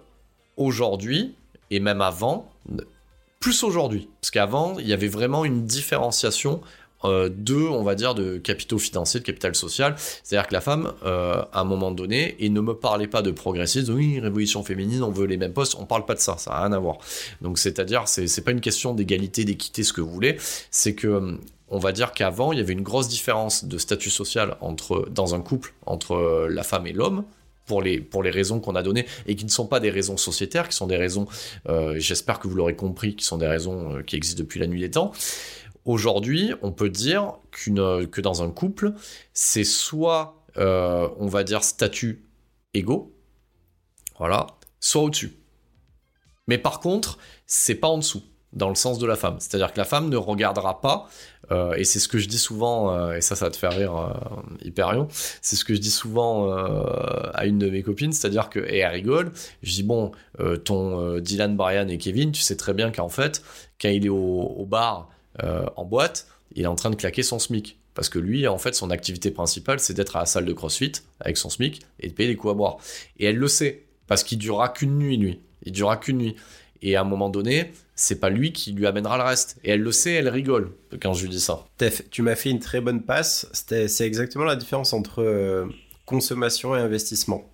S1: aujourd'hui et même avant, plus aujourd'hui, parce qu'avant, il y avait vraiment une différenciation euh, de, on va dire, de capitaux financiers, de capital social. C'est-à-dire que la femme, euh, à un moment donné, et ne me parlez pas de progressisme, oui, révolution féminine, on veut les mêmes postes, on parle pas de ça, ça n'a rien à voir. Donc c'est-à-dire, c'est pas une question d'égalité, d'équité, ce que vous voulez, c'est que on va dire qu'avant, il y avait une grosse différence de statut social entre, dans un couple entre euh, la femme et l'homme, pour les, pour les raisons qu'on a données, et qui ne sont pas des raisons sociétaires, qui sont des raisons, euh, j'espère que vous l'aurez compris, qui sont des raisons qui existent depuis la nuit des temps. Aujourd'hui, on peut dire qu'une, que dans un couple, c'est soit, euh, on va dire, statut égaux, voilà, soit au-dessus. Mais par contre, c'est pas en dessous dans le sens de la femme. C'est-à-dire que la femme ne regardera pas, euh, et c'est ce que je dis souvent, euh, et ça, ça va te faire rire, euh, Hyperion, c'est ce que je dis souvent à une de mes copines, c'est-à-dire que, et elle rigole, je dis, bon, ton Dylan, Brian et Kevin, tu sais très bien qu'en fait, quand il est au bar, euh, en boîte, il est en train de claquer son SMIC. Parce que lui, en fait, son activité principale, c'est d'être à la salle de CrossFit avec son SMIC et de payer des coups à boire. Et elle le sait, parce qu'il durera qu'une nuit, lui. Il durera qu'une nuit. Et à un moment donné, c'est pas lui qui lui amènera le reste. Et elle le sait, elle rigole quand je lui dis ça.
S2: Steph, tu m'as fait une très bonne passe. C'est exactement la différence entre euh, consommation et investissement.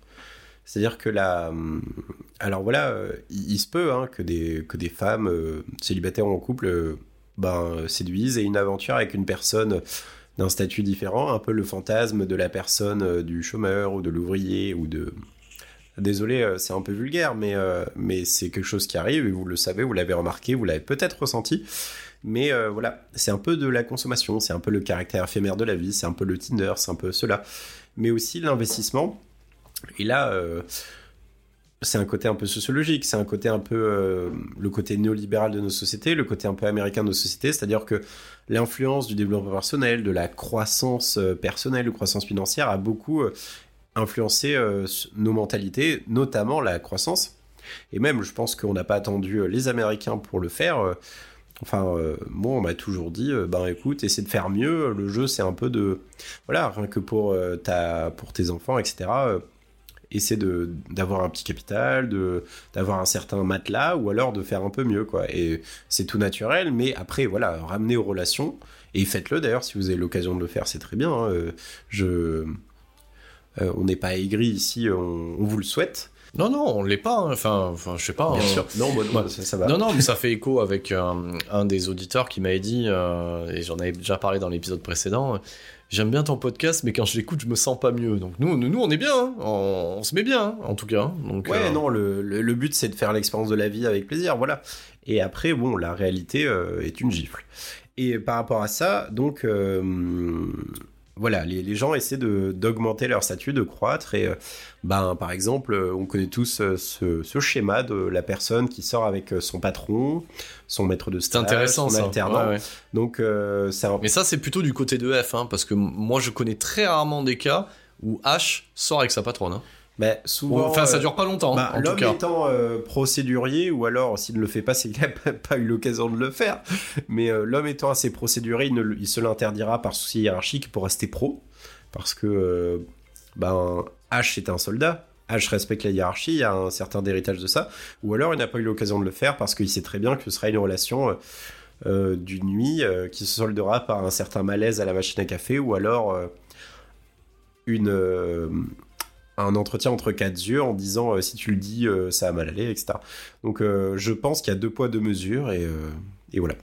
S2: C'est-à-dire que la... hum, Alors voilà, euh, il, se peut hein, que, des, que des femmes célibataires ou en couple ben, séduisent et une aventure avec une personne d'un statut différent, un peu le fantasme de la personne euh, du chômeur ou de l'ouvrier ou de... Désolé, euh, c'est un peu vulgaire, mais, euh, mais c'est quelque chose qui arrive et vous le savez, vous l'avez remarqué, vous l'avez peut-être ressenti. Mais euh, voilà, c'est un peu de la consommation, c'est un peu le caractère éphémère de la vie, c'est un peu le Tinder, c'est un peu cela. Mais aussi l'investissement. Et là, euh, c'est un côté un peu sociologique, c'est un côté un peu euh, le côté néolibéral de nos sociétés, le côté un peu américain de nos sociétés, c'est-à-dire que l'influence du développement personnel, de la croissance euh, personnelle, de croissance financière a beaucoup euh, influencé nos mentalités, notamment la croissance. Et même, je pense qu'on n'a pas attendu les Américains pour le faire. Enfin, moi, on m'a toujours dit, ben écoute, essaie de faire mieux. Le jeu, c'est un peu de, voilà, rien que pour ta, pour tes enfants, etc. euh, essaie de d'avoir un petit capital, de d'avoir un certain matelas, ou alors de faire un peu mieux, quoi. Et c'est tout naturel, mais après, voilà, ramener aux relations et faites-le. D'ailleurs, si vous avez l'occasion de le faire, c'est très bien. hein, euh, je, euh, on n'est pas aigri ici, on, on vous le souhaite.
S1: Non, non, on l'est pas. hein. Enfin, enfin, je sais pas.
S2: Bien
S1: hein.
S2: sûr. Non, ça, ça va.
S1: Non, non, mais ça fait écho avec un, un des auditeurs qui m'avait dit, euh, et j'en avais déjà parlé dans l'épisode précédent, euh, j'aime bien ton podcast, mais quand je l'écoute, je me sens pas mieux. Donc nous, nous, nous, on est bien, hein. on, on se met bien, hein, en tout cas. hein. Donc,
S2: Ouais,
S1: euh,
S2: non, le, le, le but c'est de faire l'expérience de la vie avec plaisir, voilà. Et après, bon, la réalité euh, est une gifle. Et par rapport à ça, donc, euh, voilà, les, les gens essaient d'augmenter leur statut, de croître. Et, euh, ben, par exemple, euh, on connaît tous euh, ce, ce schéma de la personne qui sort avec son patron, son maître de stage,
S1: intéressant
S2: son
S1: ça.
S2: alternant.
S1: Ouais, ouais.
S2: Donc, euh, ça,
S1: Mais ça, c'est plutôt du côté de F, hein, parce que moi, je connais très rarement des cas où H sort avec sa patronne. hein.
S2: Ben, souvent.
S1: enfin, ça
S2: euh,
S1: dure pas longtemps,
S2: Bah, L'homme étant euh, procédurier, ou alors s'il ne le fait pas, c'est qu'il n'a pas- eu l'occasion de le faire. Mais euh, l'homme étant assez procédurier, il, ne le- il se l'interdira par souci hiérarchique pour rester pro. Parce que euh, ben, H est un soldat. H respecte la hiérarchie, il y a un certain héritage de ça. Ou alors il n'a pas eu l'occasion de le faire parce qu'il sait très bien que ce sera une relation d'une nuit qui se soldera par un certain malaise à la machine à café ou alors une, un entretien entre quatre yeux en disant euh, si tu le dis, euh, ça va mal aller, etc. Donc euh, je pense qu'il y a deux poids, deux mesures et, et voilà.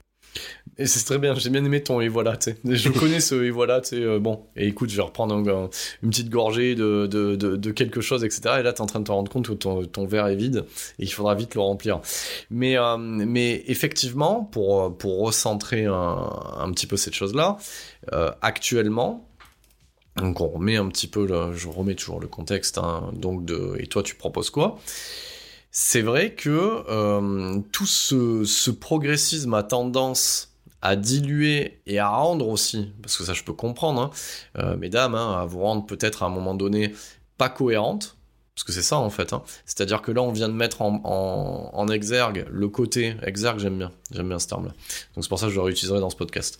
S1: Et c'est très bien, j'ai bien aimé ton et voilà, tu sais. Je connais ce et voilà, tu sais. euh, bon, et écoute, je vais reprendre un- un- une petite gorgée de, de, de, de quelque chose, etc. Et là, t'es en train de te rendre compte que ton, ton verre est vide et qu'il faudra vite le remplir. Mais, euh, mais effectivement, pour, pour recentrer un, un petit peu cette chose-là, euh, actuellement, donc on remet un petit peu, je remets toujours le contexte, hein, donc de, et toi tu proposes quoi? C'est vrai que euh, tout ce, ce progressisme a tendance à diluer et à rendre aussi, parce que ça je peux comprendre, hein, euh, mesdames, hein, à vous rendre peut-être à un moment donné pas cohérente, parce que c'est ça en fait. hein. C'est-à-dire que là on vient de mettre en, en, en exergue le côté, exergue j'aime bien, j'aime bien ce terme-là. Donc c'est pour ça que je le réutiliserai dans ce podcast.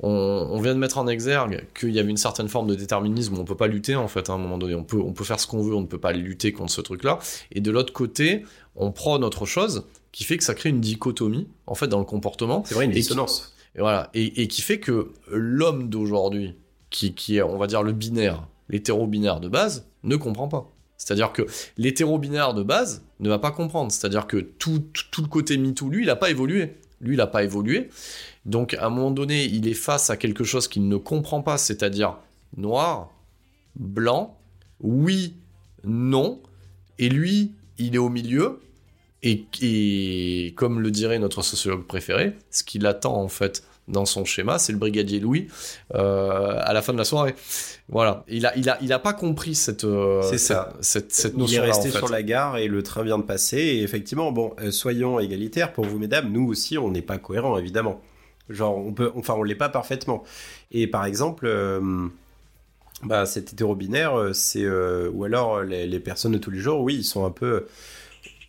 S1: On, on vient de mettre en exergue qu'il y avait une certaine forme de déterminisme où on peut pas lutter en fait à un moment donné. On peut, on peut faire ce qu'on veut, on ne peut pas lutter contre ce truc-là. Et de l'autre côté, on prône autre chose qui fait que ça crée une dichotomie en fait dans le comportement
S2: C'est vrai, une
S1: qui-
S2: dissonance.
S1: et voilà et, et qui fait que l'homme d'aujourd'hui qui, qui est on va dire le binaire l'hétéro-binaire de base ne comprend pas c'est-à-dire que l'hétéro-binaire de base ne va pas comprendre. C'est-à-dire que tout, tout, le côté MeToo lui il n'a pas évolué. Lui il n'a pas évolué. Donc à un moment donné il est face à quelque chose qu'il ne comprend pas c'est-à-dire noir blanc oui non. Et lui il est au milieu. Et comme le dirait notre sociologue préféré, ce qu'il attend en fait dans son schéma, c'est le brigadier Louis euh, à la fin de la soirée. Voilà, il a, il a, il a pas compris cette, euh,
S2: C'est
S1: cette,
S2: ça.
S1: cette, cette
S2: Il est resté
S1: en fait.
S2: sur la gare et le train vient de passer. Et effectivement, bon, euh, soyons égalitaires pour vous, mesdames. Nous aussi, on n'est pas cohérents, évidemment. Genre, on peut, enfin, on l'est pas parfaitement. Et par exemple, euh, bah, cet hétéro-binaire, c'est ou alors les, les personnes de tous les jours, oui, ils sont un peu.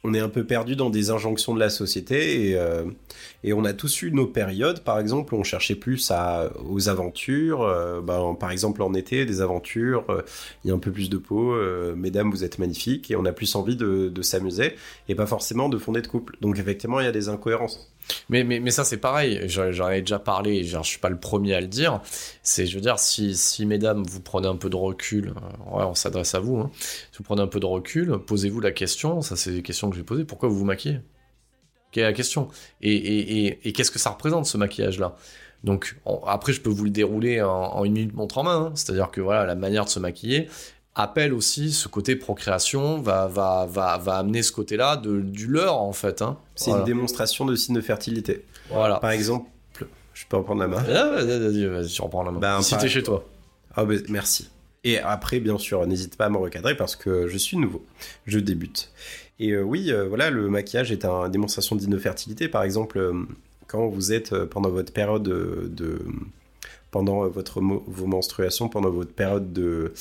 S2: On est un peu perdu dans des injonctions de la société et, euh, et on a tous eu nos périodes. Par exemple, on cherchait plus aux aventures. euh, ben, par exemple, en été, des aventures. euh, il y a un peu plus de peau. euh, mesdames, vous êtes magnifiques et on a plus envie de, s'amuser et pas forcément de fonder de couple. Donc effectivement, il y a des incohérences.
S1: Mais, mais, mais ça, c'est pareil. J'en ai déjà parlé. genre, je suis pas le premier à le dire. C'est, je veux dire, si, si mesdames, vous prenez un peu de recul, ouais, on s'adresse à vous. Hein. Si vous prenez un peu de recul, posez-vous la question. Ça, c'est des questions que j'ai posées. Pourquoi vous vous maquillez? Quelle est la question Et, et, et, et qu'est-ce que ça représente ce maquillage-là? Donc, on- après, je peux vous le dérouler en, en une minute montre en main. hein. C'est-à-dire que voilà, la manière de se maquiller appelle aussi ce côté procréation, va, va, va, va amener ce côté-là de, du leurre, en fait. Hein.
S2: C'est
S1: Voilà.
S2: une démonstration de signe de fertilité.
S1: voilà.
S2: Par exemple, je peux reprendre la main.
S1: Ah, vas-y, tu reprends la main.
S2: Ben,
S1: si t'es chez toi.
S2: Ah ben, merci. Et après, bien sûr, n'hésite pas à me recadrer parce que je suis nouveau. Je débute. Et euh, oui, euh, voilà, le maquillage est une démonstration d'infertilité. Par exemple, euh, quand vous êtes pendant votre période de... pendant votre, vos menstruations, pendant votre période de...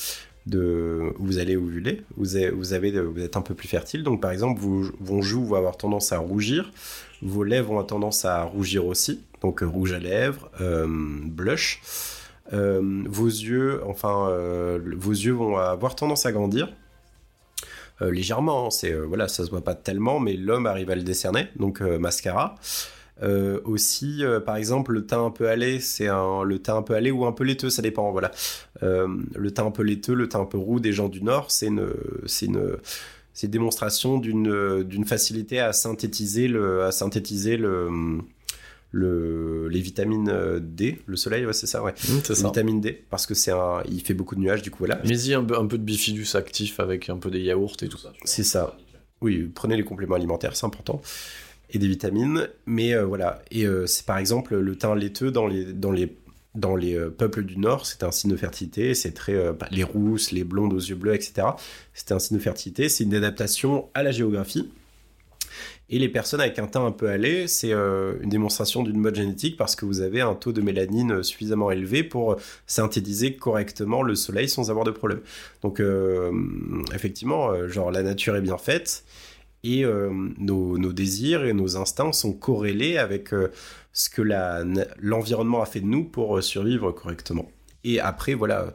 S2: de vous allez ovuler, vous, avez, vous, êtes un peu plus fertile. Donc, par exemple, vos joues vont avoir tendance à rougir. Vos lèvres ont tendance à rougir aussi. Donc, rouge à lèvres, blush. Vos yeux, enfin, vos yeux vont avoir tendance à grandir. Euh, légèrement, hein, c'est euh, voilà, ça se voit pas tellement, mais l'homme arrive à le décerner, donc euh, mascara. Aussi, par exemple, le teint un peu allé, c'est un, le teint un peu ou un peu laiteux, ça dépend. Voilà, le teint un peu laiteux, le teint un peu roux des gens du Nord, c'est une, c'est une, c'est démonstration d'une, d'une facilité à synthétiser le, à synthétiser le, le, les vitamines euh, D, le soleil, ouais, c'est ça, ouais.
S1: Mmh, c'est ça.
S2: Vitamine D, parce que c'est un, il fait beaucoup de nuages, du coup voilà.
S1: Mais-y un, peu- un peu de bifidus actif avec un peu des yaourts et tout ça.
S2: C'est ça. Oui, prenez les compléments alimentaires, c'est important. Et des vitamines. Mais euh, voilà. Et euh, c'est par exemple le teint laiteux dans les, dans les, dans les euh, peuples du Nord, c'est un signe de fertilité. C'est très. bah, les rousses, les blondes aux yeux bleus, etc. C'est un signe de fertilité. C'est une adaptation à la géographie. Et les personnes avec un teint un peu allé, c'est euh, une démonstration d'une mode génétique parce que vous avez un taux de mélanine suffisamment élevé pour synthétiser correctement le soleil sans avoir de problème. Donc euh, effectivement, euh, genre la nature est bien faite et euh, nos, désirs et nos instincts sont corrélés avec euh, ce que l'environnement a fait de nous pour euh, survivre correctement. Et après, voilà,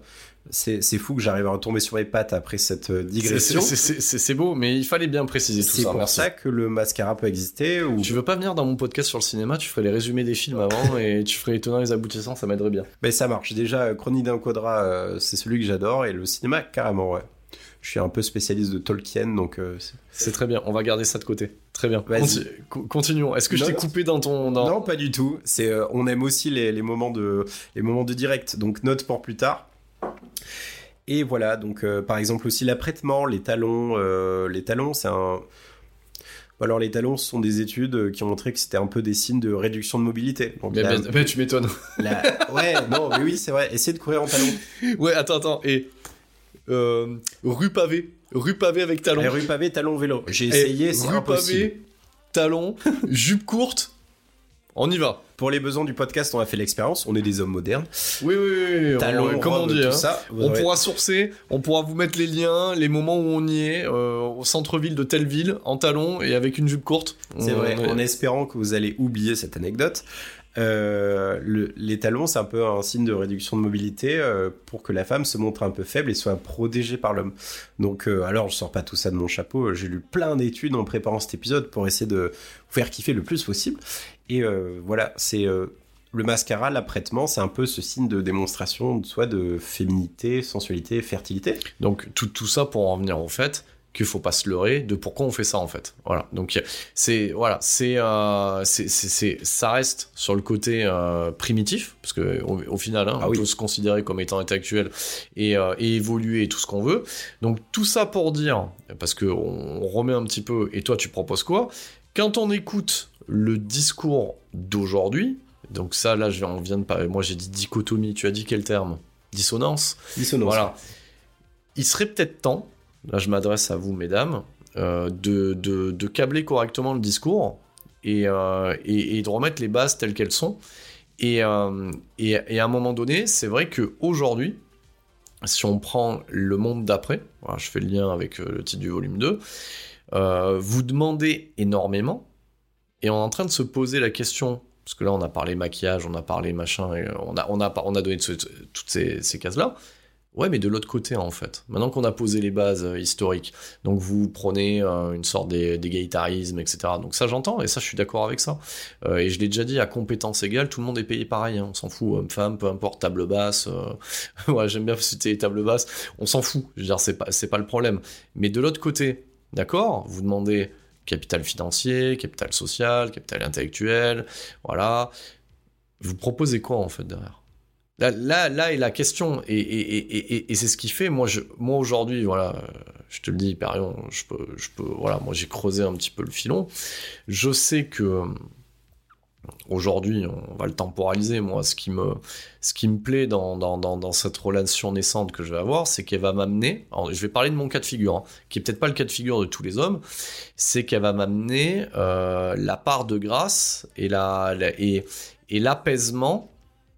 S2: c'est c'est fou que j'arrive à retomber sur mes pattes après cette euh,
S1: C'est-
S2: digression.
S1: c'est- C'est c'est- c'est beau, mais il fallait bien préciser tout
S2: C'est
S1: ça.
S2: pour
S1: merci.
S2: ça que le mascara peut exister. Ou...
S1: Tu veux pas venir dans mon podcast sur le cinéma Tu ferais les résumés des films avant et tu ferais les tenants les aboutissants, ça m'aiderait bien.
S2: Mais ça marche. Déjà, euh, Chronique d'un quadra, euh, c'est celui que j'adore. Et le cinéma, carrément, ouais. Je suis un peu spécialiste de Tolkien, donc euh, c'est-
S1: C'est très bien, on va garder ça de côté. Très bien. Conti- continuons. Est-ce que je t'ai coupé dans ton. Dans...
S2: Non, pas du tout. C'est, euh, on aime aussi les, les moments de, les moments de direct. Donc note pour plus tard. Et voilà. Donc euh, par exemple aussi l'apprêtement, les talons. euh, les talons, c'est un. Alors les talons, ce sont des études euh, qui ont montré que c'était un peu des signes de réduction de mobilité. Donc,
S1: Mais,
S2: la-
S1: mais- mais tu m'étonnes.
S2: la- ouais, non, mais oui, c'est vrai. Essayez de courir en talons.
S1: ouais, attends, attends. Et. euh, rue pavé. Rue pavé avec talons.
S2: Et rue pavé, talons vélo. J'ai essayé, c'est
S1: rue
S2: impossible.
S1: pavé, talons, jupe courte. On y va.
S2: Pour les besoins du podcast, on a fait l'expérience. On est des hommes modernes.
S1: Oui, oui, oui. on-
S2: Talons,
S1: on
S2: robes,
S1: dit.
S2: tout
S1: hein.
S2: ça. vous
S1: On
S2: aurez-
S1: pourra sourcer, on pourra vous mettre les liens, les moments où on y est, euh, au centre-ville de telle ville, en talons et avec une jupe courte.
S2: C'est vrai,
S1: est-
S2: en espérant que vous allez oublier cette anecdote. Euh, le- les talons, c'est un peu un signe de réduction de mobilité euh, pour que la femme se montre un peu faible et soit protégée par l'homme. Donc, euh, alors, je sors pas tout ça de mon chapeau. J'ai lu plein d'études en préparant cet épisode pour essayer de vous faire kiffer le plus possible. Et euh, voilà, c'est euh, le mascara, l'apprêtement, c'est un peu ce signe de démonstration, soit de féminité, sensualité, fertilité.
S1: Donc tout, tout ça pour en venir au fait qu'il faut pas se leurrer de pourquoi on fait ça en fait. Voilà. Donc c'est voilà, c'est euh, c'est ça reste sur le côté euh, primitif parce que au, au final hein,
S2: Ah
S1: on
S2: oui.
S1: peut se considérer comme étant intellectuel et, euh, et évoluer et tout ce qu'on veut. Donc tout ça pour dire parce que on, on remet un petit peu et toi tu proposes quoi? Quand on écoute le discours d'aujourd'hui Donc ça, là, je- on vient de parler. Moi, j'ai dit dichotomie. Tu as dit quel terme? Dissonance.
S2: Dissonance.
S1: Voilà. Il serait peut-être temps, là je m'adresse à vous mesdames, euh, de, de, de câbler correctement le discours et, euh, et, et de remettre les bases telles qu'elles sont. Et, euh, et, et à un moment donné, c'est vrai qu'aujourd'hui, si on prend le monde d'après, voilà, je fais le lien avec le titre du volume 2, euh, vous demandez énormément et on est en train de se poser la question parce que là on a parlé maquillage, on a parlé machin, on a, on a, on a donné toutes ces, cases-là. Ouais, mais de l'autre côté en fait. Maintenant qu'on a posé les bases euh, historiques, donc vous prenez euh, une sorte d'é- d'égalitarisme, etc. Donc ça j'entends et ça je suis d'accord avec ça. Euh, et je l'ai déjà dit, à compétence égale, tout le monde est payé pareil. hein. On s'en fout, homme-femme, peu importe, table basse. ouais, j'aime bien citer les tables basses. On s'en fout. Je veux dire, c'est pas, pas le problème. Mais de l'autre côté, d'accord, vous demandez capital financier, capital social, capital intellectuel, voilà. Vous proposez quoi en fait derrière? Là, là, est la question, et, c'est ce qui fait, moi, moi aujourd'hui, voilà, euh, je te le dis, Hyperion, je peux, je peux, voilà, moi j'ai creusé un petit peu le filon. Je sais que euh, aujourd'hui, on va le temporaliser, moi, ce qui me, ce qui me plaît dans, dans, dans, cette relation naissante que je vais avoir, c'est qu'elle va m'amener, je vais parler de mon cas de figure, hein, qui est peut-être pas le cas de figure de tous les hommes, c'est qu'elle va m'amener euh, la part de grâce et la- et, et l'apaisement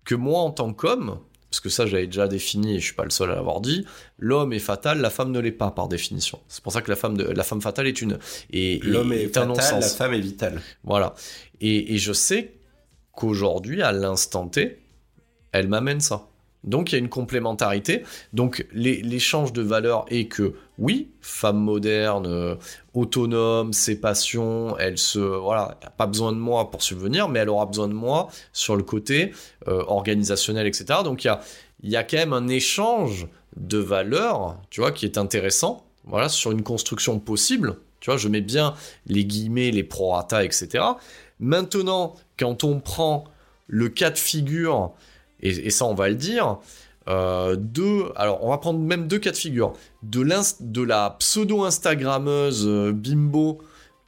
S1: que moi en tant qu'homme, parce que ça j'avais déjà défini et je suis pas le seul à l'avoir dit, l'homme est fatal, la femme ne l'est pas par définition. C'est pour ça que la femme, de, la femme fatale est une et,
S2: L'homme est,
S1: un
S2: fatal, la
S1: non-sens.
S2: femme est vitale.
S1: Voilà. Et, et je sais qu'aujourd'hui, à l'instant T, elle m'amène ça. Donc il y a une complémentarité. Donc l'échange de valeurs est que oui, femme moderne, euh, autonome, ses passions, elle se voilà, a pas besoin de moi pour subvenir, mais elle aura besoin de moi sur le côté euh, organisationnel, etc. Donc il y a y a quand même un échange de valeurs, tu vois, qui est intéressant. Voilà, sur une construction possible. Tu vois, je mets bien les guillemets, les prorata, etc. Maintenant, quand on prend le cas de figure, et, et ça on va le dire, euh, de, alors on va prendre même deux cas de figure, de, la pseudo-instagrammeuse euh, bimbo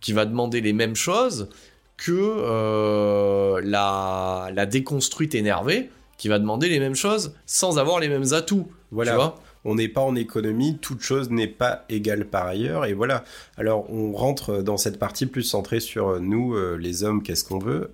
S1: qui va demander les mêmes choses que euh, la, la déconstruite énervée qui va demander les mêmes choses sans avoir les mêmes atouts.
S2: Voilà.
S1: Tu vois
S2: on n'est pas en économie, toute chose n'est pas égale par ailleurs, et voilà. Alors, on rentre dans cette partie plus centrée sur nous, les hommes, qu'est-ce qu'on veut.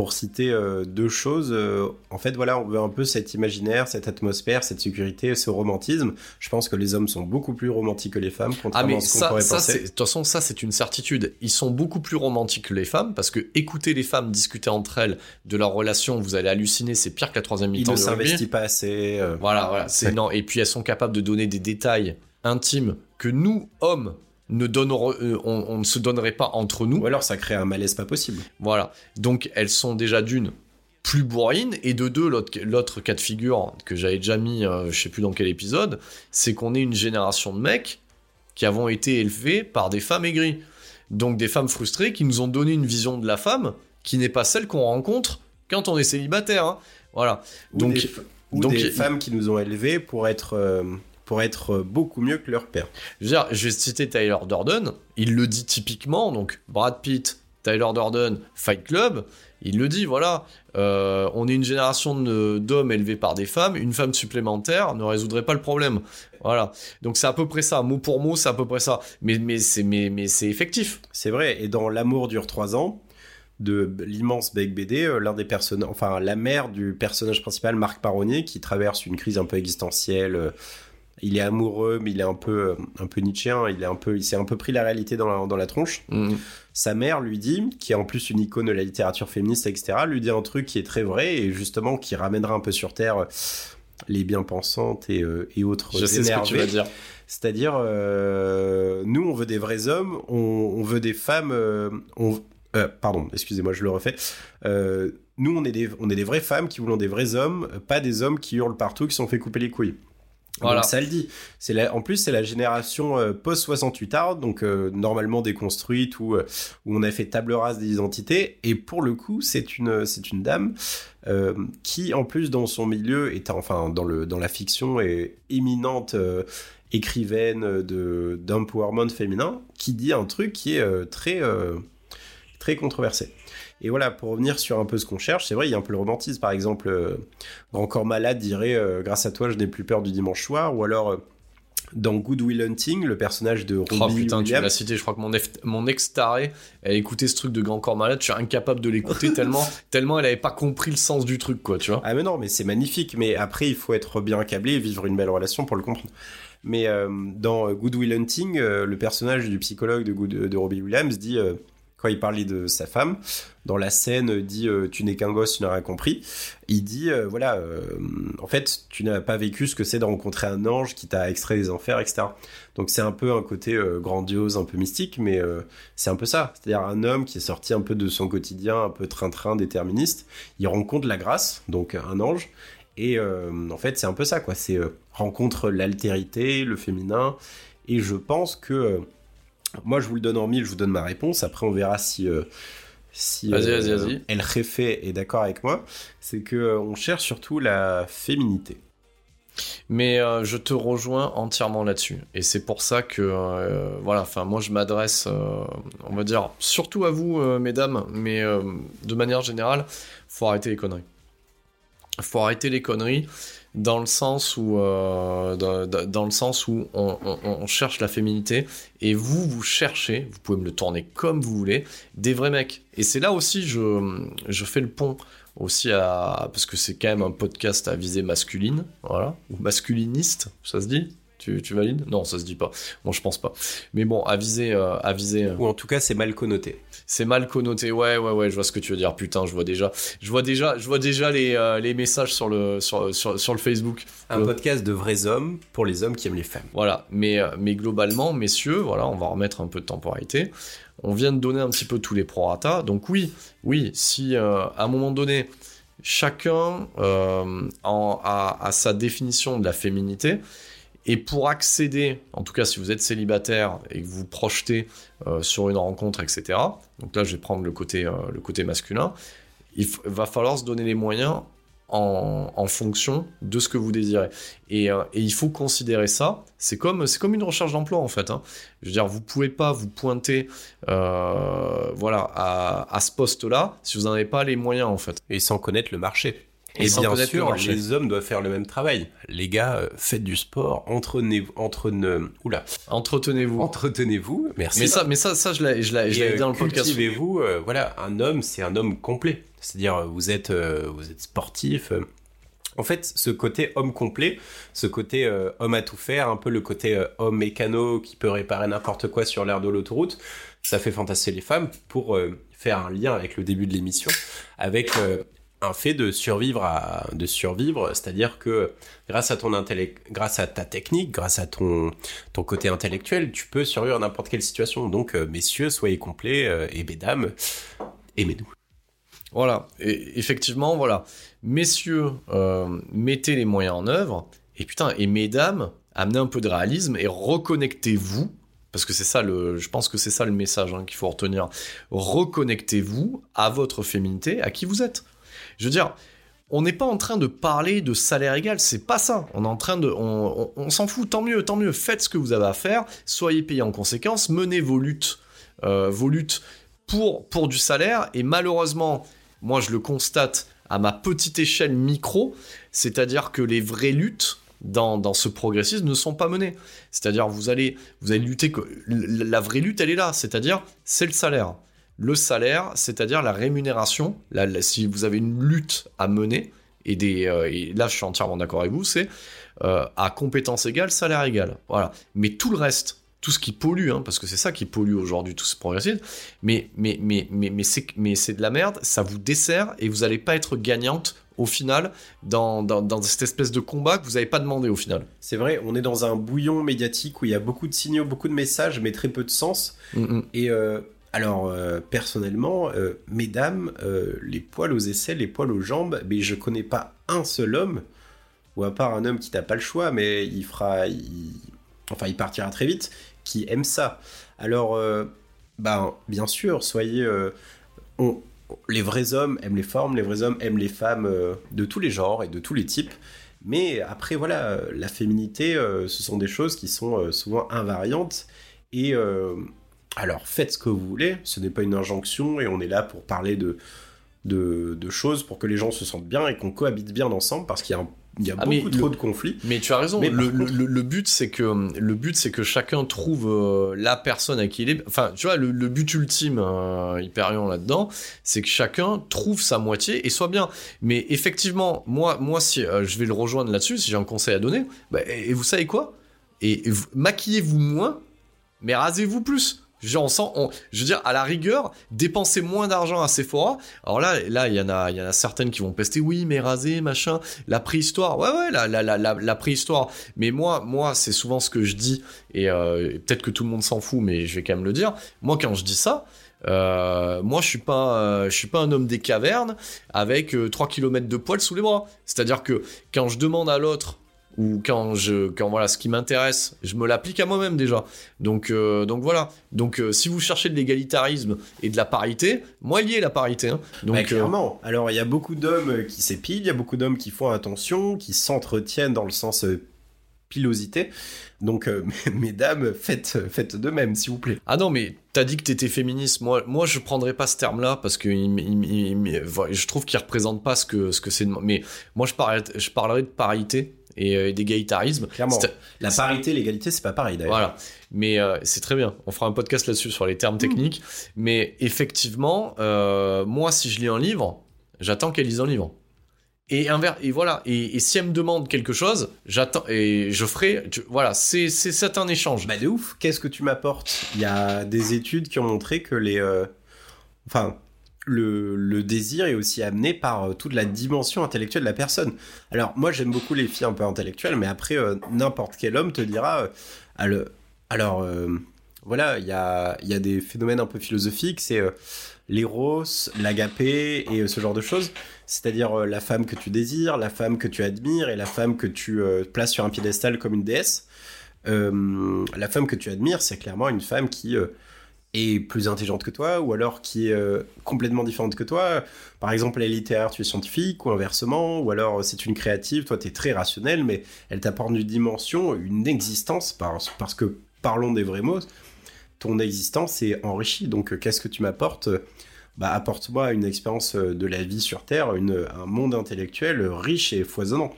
S2: Pour citer euh, deux choses, euh, en fait, voilà, on veut un peu cet imaginaire, cette atmosphère, cette sécurité, ce romantisme. Je pense que les hommes sont beaucoup plus romantiques que les femmes,
S1: Ah mais
S2: à ce qu'on
S1: ça,
S2: pourrait
S1: ça
S2: penser.
S1: c'est- de toute façon ça c'est une certitude. Ils sont beaucoup plus romantiques que les femmes parce que écouter les femmes discuter entre elles de leur relation, vous allez halluciner, c'est pire que la troisième
S2: Ils
S1: mi-temps
S2: ne
S1: de rugby.
S2: s'investissent pas assez. euh,
S1: Voilà, voilà, c'est non. Et puis elles sont capables de donner des détails intimes que nous hommes ne euh, on, on ne se donnerait pas entre nous.
S2: Ou alors, ça crée un malaise pas possible.
S1: Voilà. Donc elles sont déjà d'une plus bourrines et de deux l'autre l'autre cas de figure que j'avais déjà mis euh, je sais plus dans quel épisode c'est qu'on est une génération de mecs qui avons été élevés par des femmes aigries donc des femmes frustrées qui nous ont donné une vision de la femme qui n'est pas celle qu'on rencontre quand on est célibataire hein. voilà
S2: Ou
S1: donc
S2: des, ou
S1: donc,
S2: des femmes qui nous ont élevés pour être, euh, pour être euh, beaucoup mieux que leur père.
S1: Je veux dire, je vais citer Tyler Durden, il le dit typiquement, donc Brad Pitt, Tyler Durden, Fight Club, il le dit, voilà, euh, on est une génération d'hommes élevés par des femmes, une femme supplémentaire ne résoudrait pas le problème. Voilà, donc c'est à peu près ça, mot pour mot, c'est à peu près ça, mais, mais c'est mais, mais effectif.
S2: C'est vrai. Et dans L'amour dure trois ans, de l'immense Beck BD, euh, l'un des personnages, enfin la mère du personnage principal, Marc Paronnier, qui traverse une crise un peu existentielle. Il est amoureux, mais il est un peu, euh, un peu nietzschéen. Il est un peu, il s'est un peu pris la réalité dans la, dans la tronche.
S1: Mm.
S2: Sa mère lui dit, qui est en plus une icône de la littérature féministe, etc., lui dit un truc qui est très vrai et justement qui ramènera un peu sur terre euh, les bien-pensantes et, euh, et autres
S1: Je sais ce que tu vas dire.
S2: C'est-à-dire, euh, nous, on veut des vrais hommes, on, on veut des femmes. euh, on- euh, pardon, excusez-moi, je le refais. Euh, nous, on est, des, on est des vraies femmes qui voulons des vrais hommes, pas des hommes qui hurlent partout, qui sont fait couper les couilles.
S1: Voilà.
S2: Donc ça le dit. C'est la- en plus, c'est la génération euh, post-68 art, donc euh, normalement déconstruite, où, euh, où on a fait table rase des identités. Et pour le coup, c'est une, c'est une dame qui, en plus, dans son milieu, est enfin dans, le, dans la fiction, est éminente écrivaine de d'empowerment féminin, qui dit un truc qui est très, très controversé. Et voilà, pour revenir sur un peu ce qu'on cherche, c'est vrai, il y a un peu le romantisme. Par exemple, euh, Grand Corps Malade dirait Grâce à toi, je n'ai plus peur du dimanche soir. Ou alors, dans Good Will Hunting, le personnage de Robbie
S1: Oh putain, tu
S2: Williams.
S1: l'as cité, je crois que mon, mon ex taré, elle écoutait ce truc de Grand Corps Malade, je suis incapable de l'écouter tellement, tellement elle avait pas compris le sens du truc, quoi, tu vois.
S2: Ah mais non, mais c'est magnifique. Mais après, il faut être bien câblé et vivre une belle relation pour le comprendre. Mais euh, dans Good Will Hunting, euh, le personnage du psychologue de, Good- de Robbie Williams dit, euh, quand il parlait de sa femme, dans la scène, dit euh, Tu n'es qu'un gosse, tu n'as rien compris. Il dit euh, Voilà, euh, en fait, tu n'as pas vécu ce que c'est de rencontrer un ange qui t'a extrait des enfers, etc. Donc c'est un peu un côté grandiose, un peu mystique, mais c'est un peu ça. C'est-à-dire un homme qui est sorti un peu de son quotidien, un peu train-train déterministe. Il rencontre la grâce, donc un ange. Et en fait, c'est un peu ça, quoi. C'est rencontre l'altérité, le féminin. Et je pense que moi, je vous le donne en mille, je vous donne ma réponse. Après, on verra si euh, si
S1: Vas-y, vas-y, vas-y.
S2: El Jefe est d'accord avec moi. C'est que euh, on cherche surtout la féminité.
S1: Mais euh, je te rejoins entièrement là-dessus. Et c'est pour ça que, euh, voilà, enfin, moi je m'adresse, euh, on va dire, surtout à vous, euh, mesdames, mais euh, de manière générale, faut arrêter les conneries. Faut arrêter les conneries dans le sens où, euh, dans, le sens où on cherche la féminité et vous, vous cherchez, vous pouvez me le tourner comme vous voulez, des vrais mecs. Et c'est là aussi, je, je fais le pont aussi à parce que c'est quand même un podcast à visée masculine, voilà, ou masculiniste, ça se dit tu, tu valides? Non, ça se dit pas. Bon, je pense pas. Mais bon, à viser, euh, euh,
S2: Ou en tout cas, c'est mal connoté.
S1: c'est mal connoté. Ouais, ouais, ouais. Je vois ce que tu veux dire. Putain, je vois déjà, je vois déjà, je vois déjà les, euh, les messages sur le sur, sur, sur le Facebook.
S2: Un
S1: Euh,
S2: podcast de vrais hommes pour les hommes qui aiment les femmes.
S1: Voilà, mais, mais globalement, messieurs, voilà, on va remettre un peu de temporalité. On vient de donner un petit peu tous les prorata. Donc oui, oui, si euh, à un moment donné, chacun euh, en- a, a sa définition de la féminité, et pour accéder, en tout cas si vous êtes célibataire et que vous vous projetez euh, sur une rencontre, etc., donc là je vais prendre le côté, euh, le côté masculin, il va falloir se donner les moyens en, fonction de ce que vous désirez. Et, euh, il faut considérer ça, c'est comme, comme une recherche d'emploi en fait. hein. Je veux dire, vous pouvez pas vous pointer voilà, à, à ce poste-là si vous n'en avez pas les moyens en fait.
S2: Et sans connaître le marché.
S1: Et
S2: bien sûr, les hommes doivent faire le même travail. Les gars, euh, faites du sport, entretenez-vous, entrene, oula,
S1: Entretenez-vous.
S2: entretenez-vous. Merci.
S1: Mais ça, mais ça, ça je l'ai, je l'ai,
S2: euh,
S1: dit dans le podcast.
S2: Cultivez-vous. euh, voilà, un homme, c'est un homme complet. C'est-à-dire, euh, vous êtes, euh, vous êtes sportif. euh. En fait, ce côté homme complet, ce côté euh, homme à tout faire, un peu le côté euh, homme mécano qui peut réparer n'importe quoi sur l'air de l'autoroute, ça fait fantasser les femmes pour euh, faire un lien avec le début de l'émission, avec euh, un fait de survivre à de survivre, c'est-à-dire que grâce à ton intellect, grâce à ta technique, grâce à ton ton côté intellectuel, tu peux survivre à n'importe quelle situation. Donc, euh, messieurs, soyez complets euh, et mesdames, aimez-nous.
S1: Voilà, effectivement, voilà. Messieurs, euh, mettez les moyens en œuvre. Et putain, et mesdames, amenez un peu de réalisme et reconnectez-vous. Parce que c'est ça le, je pense que c'est ça le message hein, qu'il faut retenir. Reconnectez-vous à votre féminité, à qui vous êtes. Je veux dire, on n'est pas en train de parler de salaire égal, c'est pas ça. On est en train de, on, s'en fout. Tant mieux, tant mieux. Faites ce que vous avez à faire. Soyez payés en conséquence. Menez vos luttes, euh, vos luttes pour pour du salaire. Et malheureusement, moi je le constate à ma petite échelle micro, c'est-à-dire que les vraies luttes dans, dans ce progressisme ne sont pas menées. C'est-à-dire vous allez vous allez lutter que la vraie lutte elle est là, c'est-à-dire c'est le salaire. Le salaire, c'est-à-dire la rémunération. La- la- si vous avez une lutte à mener et des euh, et là je suis entièrement d'accord avec vous, c'est euh, à compétence égale, salaire égal. Voilà. Mais tout le reste, tout ce qui pollue, hein, parce que c'est ça qui pollue aujourd'hui tout ce progressisme, mais, mais, mais, mais, mais c'est mais c'est de la merde, ça vous dessert et vous n'allez pas être gagnante au final dans, dans, dans cette espèce de combat que vous n'avez pas demandé au final.
S2: C'est vrai, on est dans un bouillon médiatique où il y a beaucoup de signaux, beaucoup de messages, mais très peu de sens.
S1: Mm, mm.
S2: Et euh, alors, euh, personnellement, euh, mesdames, euh, les poils aux aisselles, les poils aux jambes, mais je connais pas un seul homme, ou à part un homme qui n'a pas le choix, mais il fera, enfin, il partira très vite, qui aime ça. Alors, ben, bien sûr, soyez, les vrais hommes aiment les formes, les vrais hommes aiment les femmes de tous les genres et de tous les types. Mais après, voilà, la féminité, ce sont des choses qui sont souvent invariantes et alors faites ce que vous voulez, ce n'est pas une injonction et on est là pour parler de, de, de choses pour que les gens se sentent bien et qu'on cohabite bien ensemble parce qu'il y a un il y a
S1: Ah,
S2: beaucoup trop
S1: le-
S2: de conflits.
S1: Mais tu as raison.
S2: Mais
S1: le,
S2: par contre-
S1: le- le but, c'est que le but, c'est que chacun trouve euh, la personne à qui il est. Enfin, tu vois, le, but ultime, euh, Hyperion là-dedans, c'est que chacun trouve sa moitié et soit bien. Mais effectivement, moi, moi, si euh, je vais le rejoindre là-dessus, si j'ai un conseil à donner, bah, et, et vous savez quoi? Et, et vous- maquillez-vous moins, mais rasez-vous plus. Genre, on sent, on- je veux dire, à la rigueur, dépensez moins d'argent à Sephora. Alors là, là, il y en a, il y en a certaines qui vont pester, oui, mais raser, machin, la préhistoire. Ouais, ouais, la, la, la, la, préhistoire. Mais moi, moi, c'est souvent ce que je dis, et, euh, peut-être que tout le monde s'en fout, mais je vais quand même le dire. Moi, quand je dis ça, euh, moi, je suis pas, euh, je suis pas un homme des cavernes avec euh, 3 km de poils sous les bras. C'est-à-dire que quand je demande à l'autre ou quand je, quand voilà, ce qui m'intéresse, je me l'applique à moi-même déjà. Donc, euh, donc voilà. Donc, euh, si vous cherchez de l'égalitarisme et de la parité, moi, il y est la parité. hein. Donc,
S2: Bah,
S1: euh,
S2: clairement. Alors, il y a beaucoup d'hommes qui s'épilent, il y a beaucoup d'hommes qui font attention, qui s'entretiennent dans le sens pilosité. Donc, euh, mesdames, faites, faites de même, s'il vous plaît.
S1: Ah non, mais t'as dit que t'étais féministe. Moi, moi, je prendrais pas ce terme-là parce que il, il- il- il- voilà, je trouve qu'il représente pas ce que ce que c'est. Mais moi, je parlerais, je parlerais de parité et, euh, et d'égalitarisme.
S2: Clairement. La parité, l'égalité, c'est pas pareil d'ailleurs.
S1: Voilà. Mais euh, c'est très bien. On fera un podcast là-dessus sur les termes techniques. Mais effectivement, euh, moi, si je lis un livre, j'attends qu'elle lise un livre. Et inver- et voilà. Et, et si elle me demande quelque chose, j'attends et je ferai. tu- voilà, c'est c'est c'est un échange.
S2: Bah de ouf, qu'est-ce que tu m'apportes? Il y a des études qui ont montré que les... euh, Enfin, le, désir est aussi amené par euh, toute la dimension intellectuelle de la personne. Alors moi j'aime beaucoup les filles un peu intellectuelles, mais après euh, n'importe quel homme te dira... euh, alors, voilà, il y a, y a des phénomènes un peu philosophiques, c'est l'éros, l'agapé et ce genre de choses. C'est-à-dire la femme que tu désires, la femme que tu admires et la femme que tu places sur un piédestal comme une déesse. La femme que tu admires, c'est clairement une femme qui est plus intelligente que toi, ou alors qui est euh, complètement différente que toi. Par exemple, elle est littéraire, tu es scientifique, ou inversement, ou alors euh, c'est une créative, toi tu es très rationnel, mais elle t'apporte une dimension, une existence, parce, parce que, parlons des vrais mots, ton existence est enrichie. Donc, euh, qu'est-ce que tu m'apportes bah, apporte-moi une expérience de la vie sur Terre, une, un monde intellectuel riche et foisonnant.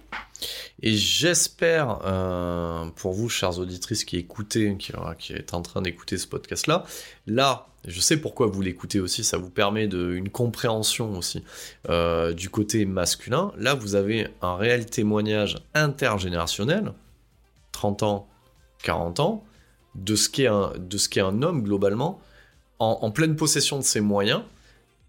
S1: Et j'espère, euh, pour vous, chères auditrices qui écoutez, qui, qui êtes en train d'écouter ce podcast-là, là, je sais pourquoi vous l'écoutez aussi, ça vous permet de, une compréhension aussi euh, du côté masculin. Là, vous avez un réel témoignage intergénérationnel, 30 ans, 40 ans, de ce qu'est un, de ce qu'est un homme globalement, en, en pleine possession de ses moyens,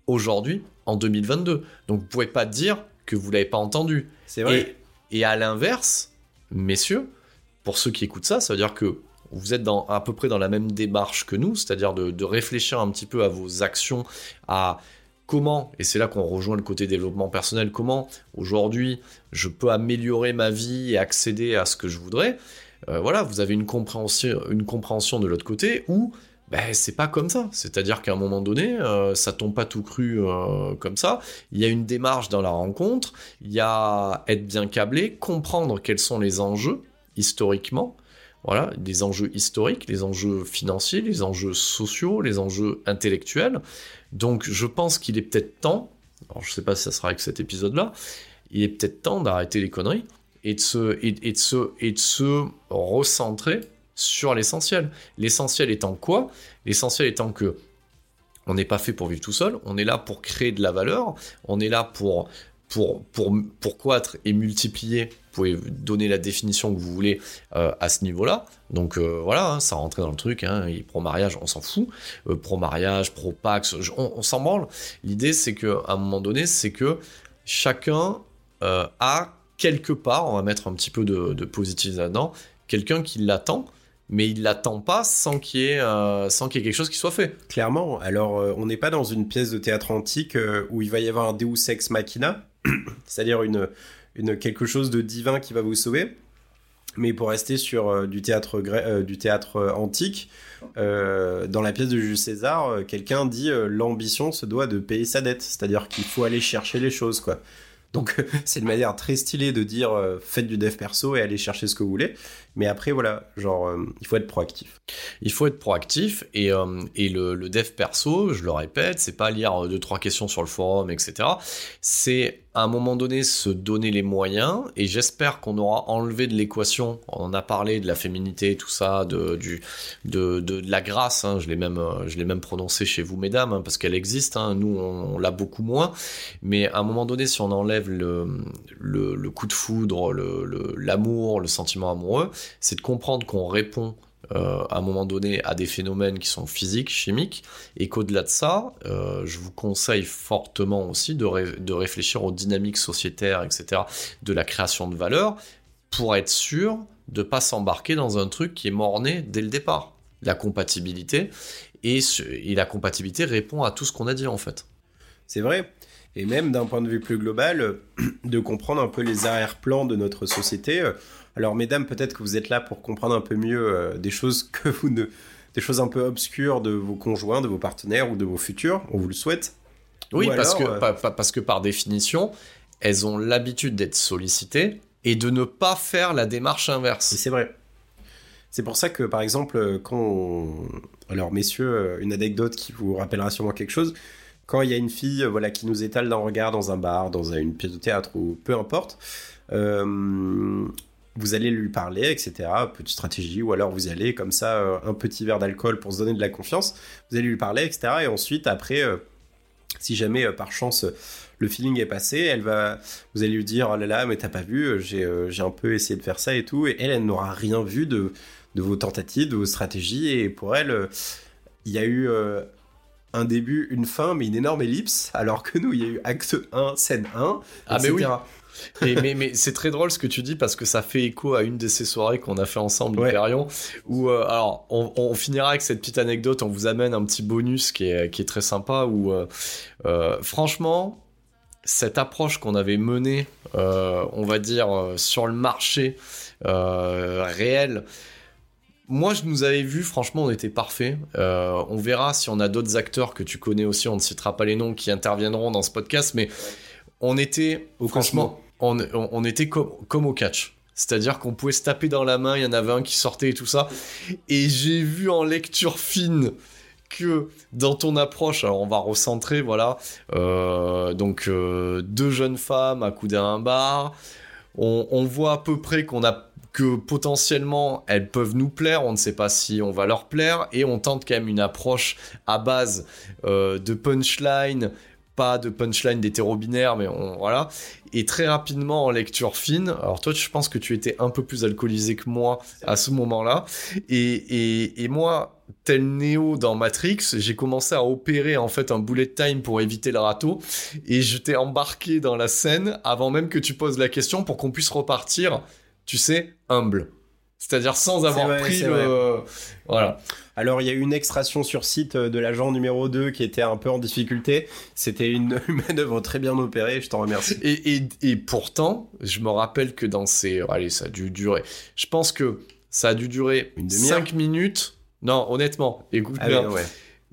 S1: aujourd'hui, en 2022. Donc vous pouvez pas dire que vous l'avez pas entendu.
S2: C'est vrai.
S1: Et, et à l'inverse, messieurs, pour ceux qui écoutent ça, ça veut dire que vous êtes à peu près dans la même démarche que nous, c'est-à-dire de, de réfléchir un petit peu à vos actions, à comment, et c'est là qu'on rejoint le côté développement personnel, comment aujourd'hui je peux améliorer ma vie et accéder à ce que je voudrais. Euh, voilà, vous avez une compréhension, une compréhension de l'autre côté où ben, c'est pas comme ça. C'est-à-dire qu'à un moment donné, euh, ça tombe pas tout cru euh, comme ça. Il y a une démarche dans la rencontre, il y a être bien câblé, comprendre quels sont les enjeux historiquement, voilà, les enjeux historiques, les enjeux financiers, les enjeux sociaux, les enjeux intellectuels. Donc je pense qu'il est peut-être temps, alors je sais pas si ça sera avec cet épisode-là, il est peut-être temps d'arrêter les conneries et de se, et de se, et de se recentrer sur l'essentiel. L'essentiel étant quoi? L'essentiel étant que on n'est pas fait pour vivre tout seul, on est là pour créer de la valeur, on est là pour, pour, pour, pour croître et multiplier. Vous pouvez donner la définition que vous voulez euh, à ce niveau-là. Donc euh, voilà, hein, ça rentrait dans le truc. Hein, pro-mariage, on s'en fout. Euh, pro-mariage, pro-pax, on, s'en branle. L'idée, c'est que à un moment donné, c'est que chacun a quelque part, on va mettre un petit peu de, de positif là-dedans, quelqu'un qui l'attend, mais il l'attend pas sans qu'il y ait, euh, y ait quelque chose qui soit fait.
S2: Clairement. Alors, euh, on n'est pas dans une pièce de théâtre antique euh, où il va y avoir un Deus ex machina, c'est-à-dire une, quelque chose de divin qui va vous sauver. Mais pour rester sur du théâtre du théâtre antique, dans la pièce de Jules César, quelqu'un dit l'ambition se doit de payer sa dette, c'est-à-dire qu'il faut aller chercher les choses, quoi. Donc c'est une manière très stylée de dire faites du dev perso et allez chercher ce que vous voulez. Mais après voilà, genre euh, il faut être proactif.
S1: Il faut être proactif et, euh, et le, dev perso, je le répète, c'est pas lire deux trois questions sur le forum, etc. C'est à un moment donné se donner les moyens et j'espère qu'on aura enlevé de l'équation. On en a parlé de la féminité, tout ça, de du de, de, la grâce. Hein, je l'ai même même prononcé chez vous mesdames hein, parce qu'elle existe. Hein, nous on, l'a beaucoup moins. Mais à un moment donné, si on enlève le le, coup de foudre, l'amour, le sentiment amoureux, c'est de comprendre qu'on répond euh, à un moment donné à des phénomènes qui sont physiques, chimiques, et qu'au-delà de ça, euh, je vous conseille fortement aussi de, de, réfléchir aux dynamiques sociétaires, etc., de la création de valeur, pour être sûr de ne pas s'embarquer dans un truc qui est mort-né dès le départ. La compatibilité, et, et la compatibilité répond à tout ce qu'on a dit en fait.
S2: C'est vrai. Et même d'un point de vue plus global, de comprendre un peu les arrière-plans de notre société. Alors, mesdames, peut-être que vous êtes là pour comprendre un peu mieux euh, des choses que vous ne, des choses un peu obscures de vos conjoints, de vos partenaires ou de vos futurs. On vous le souhaite.
S1: Oui, parce, alors, que, euh... pa, pa, parce que par définition, elles ont l'habitude d'être sollicitées et de ne pas faire la démarche inverse.
S2: C'est vrai. C'est pour ça que, par exemple, quand on... Alors, messieurs, une anecdote qui vous rappellera sûrement quelque chose. Quand il y a une fille voilà, qui nous étale d'un regard dans un bar, dans une pièce de théâtre ou peu importe, euh, vous allez lui parler, etc. Petite stratégie, ou alors vous allez comme ça, euh, un petit verre d'alcool pour se donner de la confiance, vous allez lui parler, etc. Et ensuite, après, euh, si jamais euh, par chance le feeling est passé, elle va, vous allez lui dire, oh là là, mais t'as pas vu, j'ai un peu essayé de faire ça et tout, et elle, elle n'aura rien vu de, de vos tentatives, de vos stratégies, et pour elle, il y a eu un début, une fin, mais une énorme ellipse, alors que nous, il y a eu acte 1, scène 1,
S1: ah, etc. mais oui. Et, mais mais c'est très drôle ce que tu dis parce que ça fait écho à une de ces soirées qu'on a fait ensemble, ouais. Hyperion, où euh, alors on, on, finira avec cette petite anecdote, on vous amène un petit bonus qui est, qui est très sympa où euh, euh, franchement cette approche qu'on avait menée, on va dire sur le marché réel. Moi, je nous avais vu, franchement, on était parfait. On verra si on a d'autres acteurs que tu connais aussi, on ne citera pas les noms, qui interviendront dans ce podcast, mais on était,
S2: au
S1: franchement, on, était comme, comme au catch. C'est-à-dire qu'on pouvait se taper dans la main, il y en avait un qui sortait et tout ça. Et j'ai vu en lecture fine que dans ton approche, alors on va recentrer, voilà, euh, donc euh, deux jeunes femmes accoudées à un bar. On, on voit à peu près qu'on a que potentiellement elles peuvent nous plaire, on ne sait pas si on va leur plaire, et on tente quand même une approche à base euh, de punchline, pas de punchline d'hétéro-binaire, mais on, voilà. Et très rapidement en lecture fine, alors toi, je pense que tu étais un peu plus alcoolisé que moi à ce moment-là, et, et, moi, tel Néo dans Matrix, j'ai commencé à opérer en fait un bullet time pour éviter le râteau, et je t'ai embarqué dans la scène avant même que tu poses la question pour qu'on puisse repartir tu sais, humble. C'est-à-dire sans avoir
S2: vrai,
S1: pris le... Voilà.
S2: Alors, il y a eu une extraction sur site de l'agent numéro 2 qui était un peu en difficulté. C'était une, manœuvre très bien opérée, je t'en remercie.
S1: Et, et, et, pourtant, je me rappelle que dans ces... Allez, ça a dû durer... Je pense que ça a dû durer
S2: une
S1: 5 minutes. Non, honnêtement, écoute
S2: ah bien. Ouais.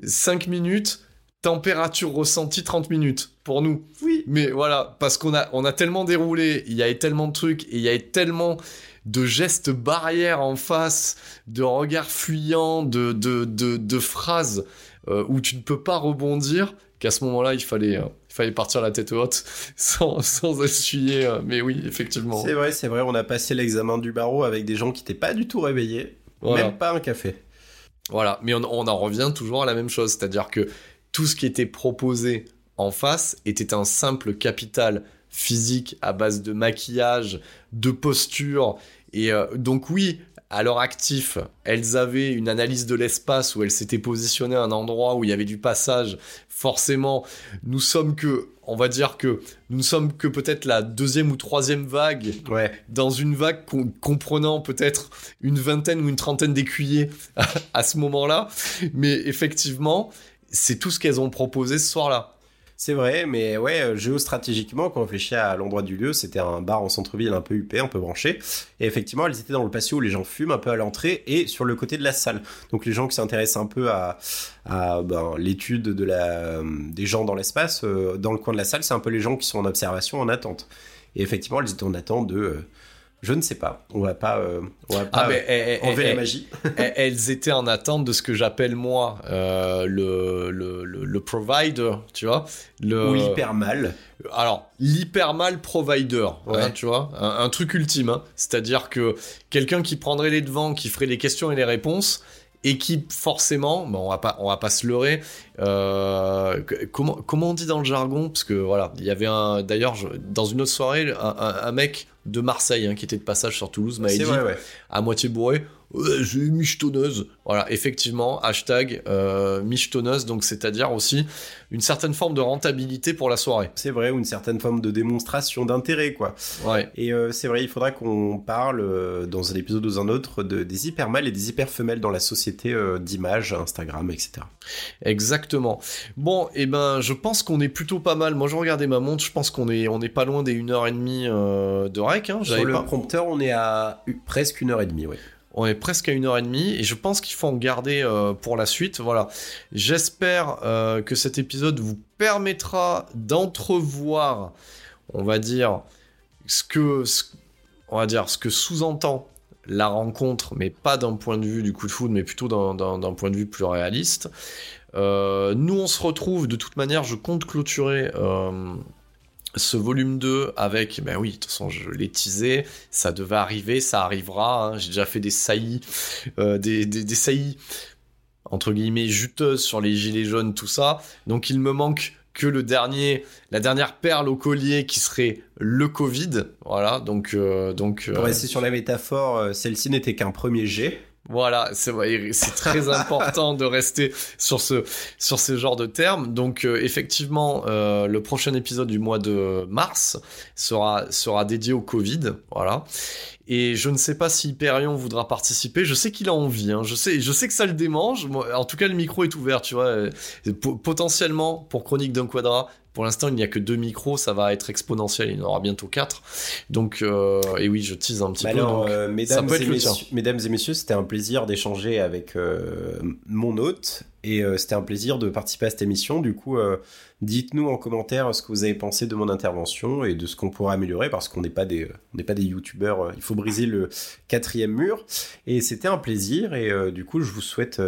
S1: 5 minutes, température ressentie 30 minutes pour nous.
S2: Oui.
S1: Mais voilà, parce qu'on a, on a tellement déroulé, il y avait tellement de trucs, et il y avait tellement de gestes barrières en face, de regards fuyants, de, de, de, de phrases euh, où tu ne peux pas rebondir, qu'à ce moment-là, il fallait, euh, il fallait partir la tête haute sans, sans essuyer. Euh, mais oui, effectivement.
S2: C'est vrai, c'est vrai, on a passé l'examen du barreau avec des gens qui n'étaient pas du tout réveillés, voilà. même pas un café.
S1: Voilà, mais on, on en revient toujours à la même chose, c'est-à-dire que tout ce qui était proposé en face était un simple capital physique à base de maquillage, de posture. Et euh, donc oui, à leur actif, elles avaient une analyse de l'espace où elles s'étaient positionnées à un endroit où il y avait du passage. Forcément, nous sommes que, on va dire que nous ne sommes que peut-être la deuxième ou troisième vague,
S2: ouais.
S1: dans une vague comprenant peut-être une vingtaine ou une trentaine d'écuyers à, à ce moment-là. Mais effectivement, c'est tout ce qu'elles ont proposé ce soir-là.
S2: C'est vrai, mais ouais, euh, géostratégiquement, quand on réfléchit à l'endroit du lieu, c'était un bar en centre-ville un peu huppé, un peu branché. Et effectivement, elles étaient dans le patio où les gens fument un peu à l'entrée et sur le côté de la salle. Donc les gens qui s'intéressent un peu à, ben, l'étude de la, des gens dans l'espace, euh, dans le coin de la salle, c'est un peu les gens qui sont en observation, en attente. Et effectivement, elles étaient en attente de... euh, je ne sais pas. On va pas, euh, on va pas
S1: Ah, mais, eh, eh,
S2: enlever la
S1: eh,
S2: magie.
S1: elles- elles étaient en attente de ce que j'appelle moi euh, le, le, le, le provider, tu vois. Le,
S2: Ou hyper mal.
S1: Alors, l'hypermal provider,
S2: Ouais.
S1: hein, tu vois, un, un truc ultime. hein. C'est-à-dire que quelqu'un qui prendrait les devants, qui ferait les questions et les réponses, et qui forcément, on va pas, on va pas se leurrer. euh, comment, comment on dit dans le jargon? Parce que voilà, il y avait un, d'ailleurs, dans une autre soirée, un, un- un mec de Marseille hein, qui était de passage sur Toulouse dit
S2: ouais.
S1: à moitié bourré. Ouais, j'ai une michetonneuse. Voilà, effectivement, hashtag euh, michetonneuse, donc c'est-à-dire aussi une certaine forme de rentabilité pour la soirée.
S2: C'est vrai, ou une certaine forme de démonstration d'intérêt, quoi.
S1: Ouais.
S2: Et euh, c'est vrai, il faudra qu'on parle euh, dans un épisode ou dans un autre de, des hyper mâles et des hyper femelles dans la société euh, d'images, Instagram, etc.
S1: Exactement. Bon, et ben, je pense qu'on est plutôt pas mal. Moi, je regardais ma montre, je pense qu'on est, on est pas loin des 1h30 euh, de rec. Hein.
S2: Sur le
S1: pas-
S2: prompteur, on est à presque une heure et demie, ouais.
S1: On est presque à 1h30 et je pense qu'il faut en garder euh, pour la suite. Voilà. J'espère euh, que cet épisode vous permettra d'entrevoir, on va dire, ce que, on va dire, ce que sous-entend la rencontre, mais pas d'un point de vue du coup de foudre, mais plutôt d'un- point de vue plus réaliste. Euh, nous, on se retrouve, de toute manière, je compte clôturer ce volume 2 avec, ben oui, de toute façon, je l'ai teasé, ça devait arriver, ça arrivera, hein. j'ai déjà fait des saillies, euh, des, des, des saillies, entre guillemets, juteuses sur les gilets jaunes, tout ça, donc il me manque que le dernier, la dernière perle au collier qui serait le Covid, voilà, donc... euh, donc
S2: Pour
S1: euh,
S2: rester sur la métaphore, celle-ci n'était qu'un premier jet.
S1: Voilà, c'est très important de rester sur ce sur ce genre de termes. Donc euh, effectivement, euh, le prochain épisode du mois de mars sera sera dédié au Covid, voilà. Et je ne sais pas si Hyperion voudra participer. Je sais qu'il a envie. Hein. Je sais, je sais que ça le démange. Moi, en tout cas, le micro est ouvert, tu vois. Euh, po- potentiellement pour Chronique d'un Quadra. Pour l'instant, il n'y a que deux micros. Ça va être exponentiel. Il y en aura bientôt quatre. Donc, euh, et oui, je tease un petit
S2: Bah
S1: peu.
S2: alors,
S1: donc,
S2: euh,
S1: ça
S2: mesdames,
S1: peut
S2: et messieurs, mesdames et messieurs, c'était un plaisir d'échanger avec euh, mon hôte et c'était un plaisir de participer à cette émission. Du coup, dites-nous en commentaire ce que vous avez pensé de mon intervention et de ce qu'on pourrait améliorer parce qu'on n'est pas des, on n'est pas des youtubeurs. Il faut briser le quatrième mur et c'était un plaisir et du coup, je vous souhaite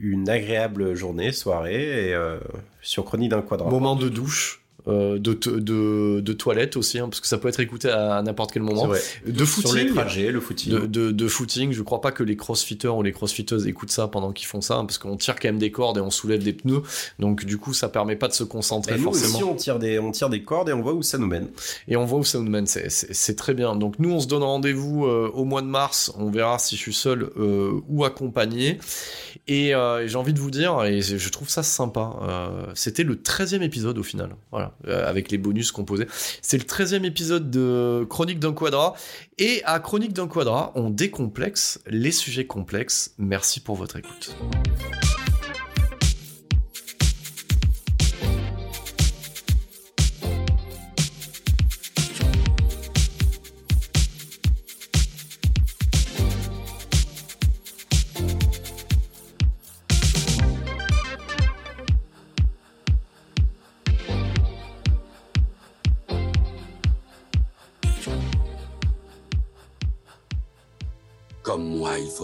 S2: une agréable journée, soirée et euh, sur Chronique d'un quadrant.
S1: Moment de douche. Euh, de, de, de toilette aussi, hein, parce que ça peut être écouté à, à n'importe quel moment. De
S2: Sur les
S1: footing,
S2: trajets, le footing.
S1: de, de, de footing, je crois pas que les crossfitters ou les crossfitteuses écoutent ça pendant qu'ils font ça, hein, parce qu'on tire quand même des cordes et on soulève des pneus, donc du coup ça permet pas de se concentrer
S2: Et nous
S1: forcément.
S2: aussi, on tire, des, on tire des cordes et on voit où ça nous mène.
S1: Et on voit où ça nous mène, c'est- très bien. Donc nous, on se donne rendez-vous euh, au mois de mars, on verra si je suis seul euh, ou accompagné. Et j'ai envie de vous dire, et je trouve ça sympa, c'était le 13e épisode au final, voilà, euh, avec les bonus composés. C'est le 13e épisode de Chronique d'un Quadra. Et à Chronique d'un Quadra, on décomplexe les sujets complexes. Merci pour votre écoute.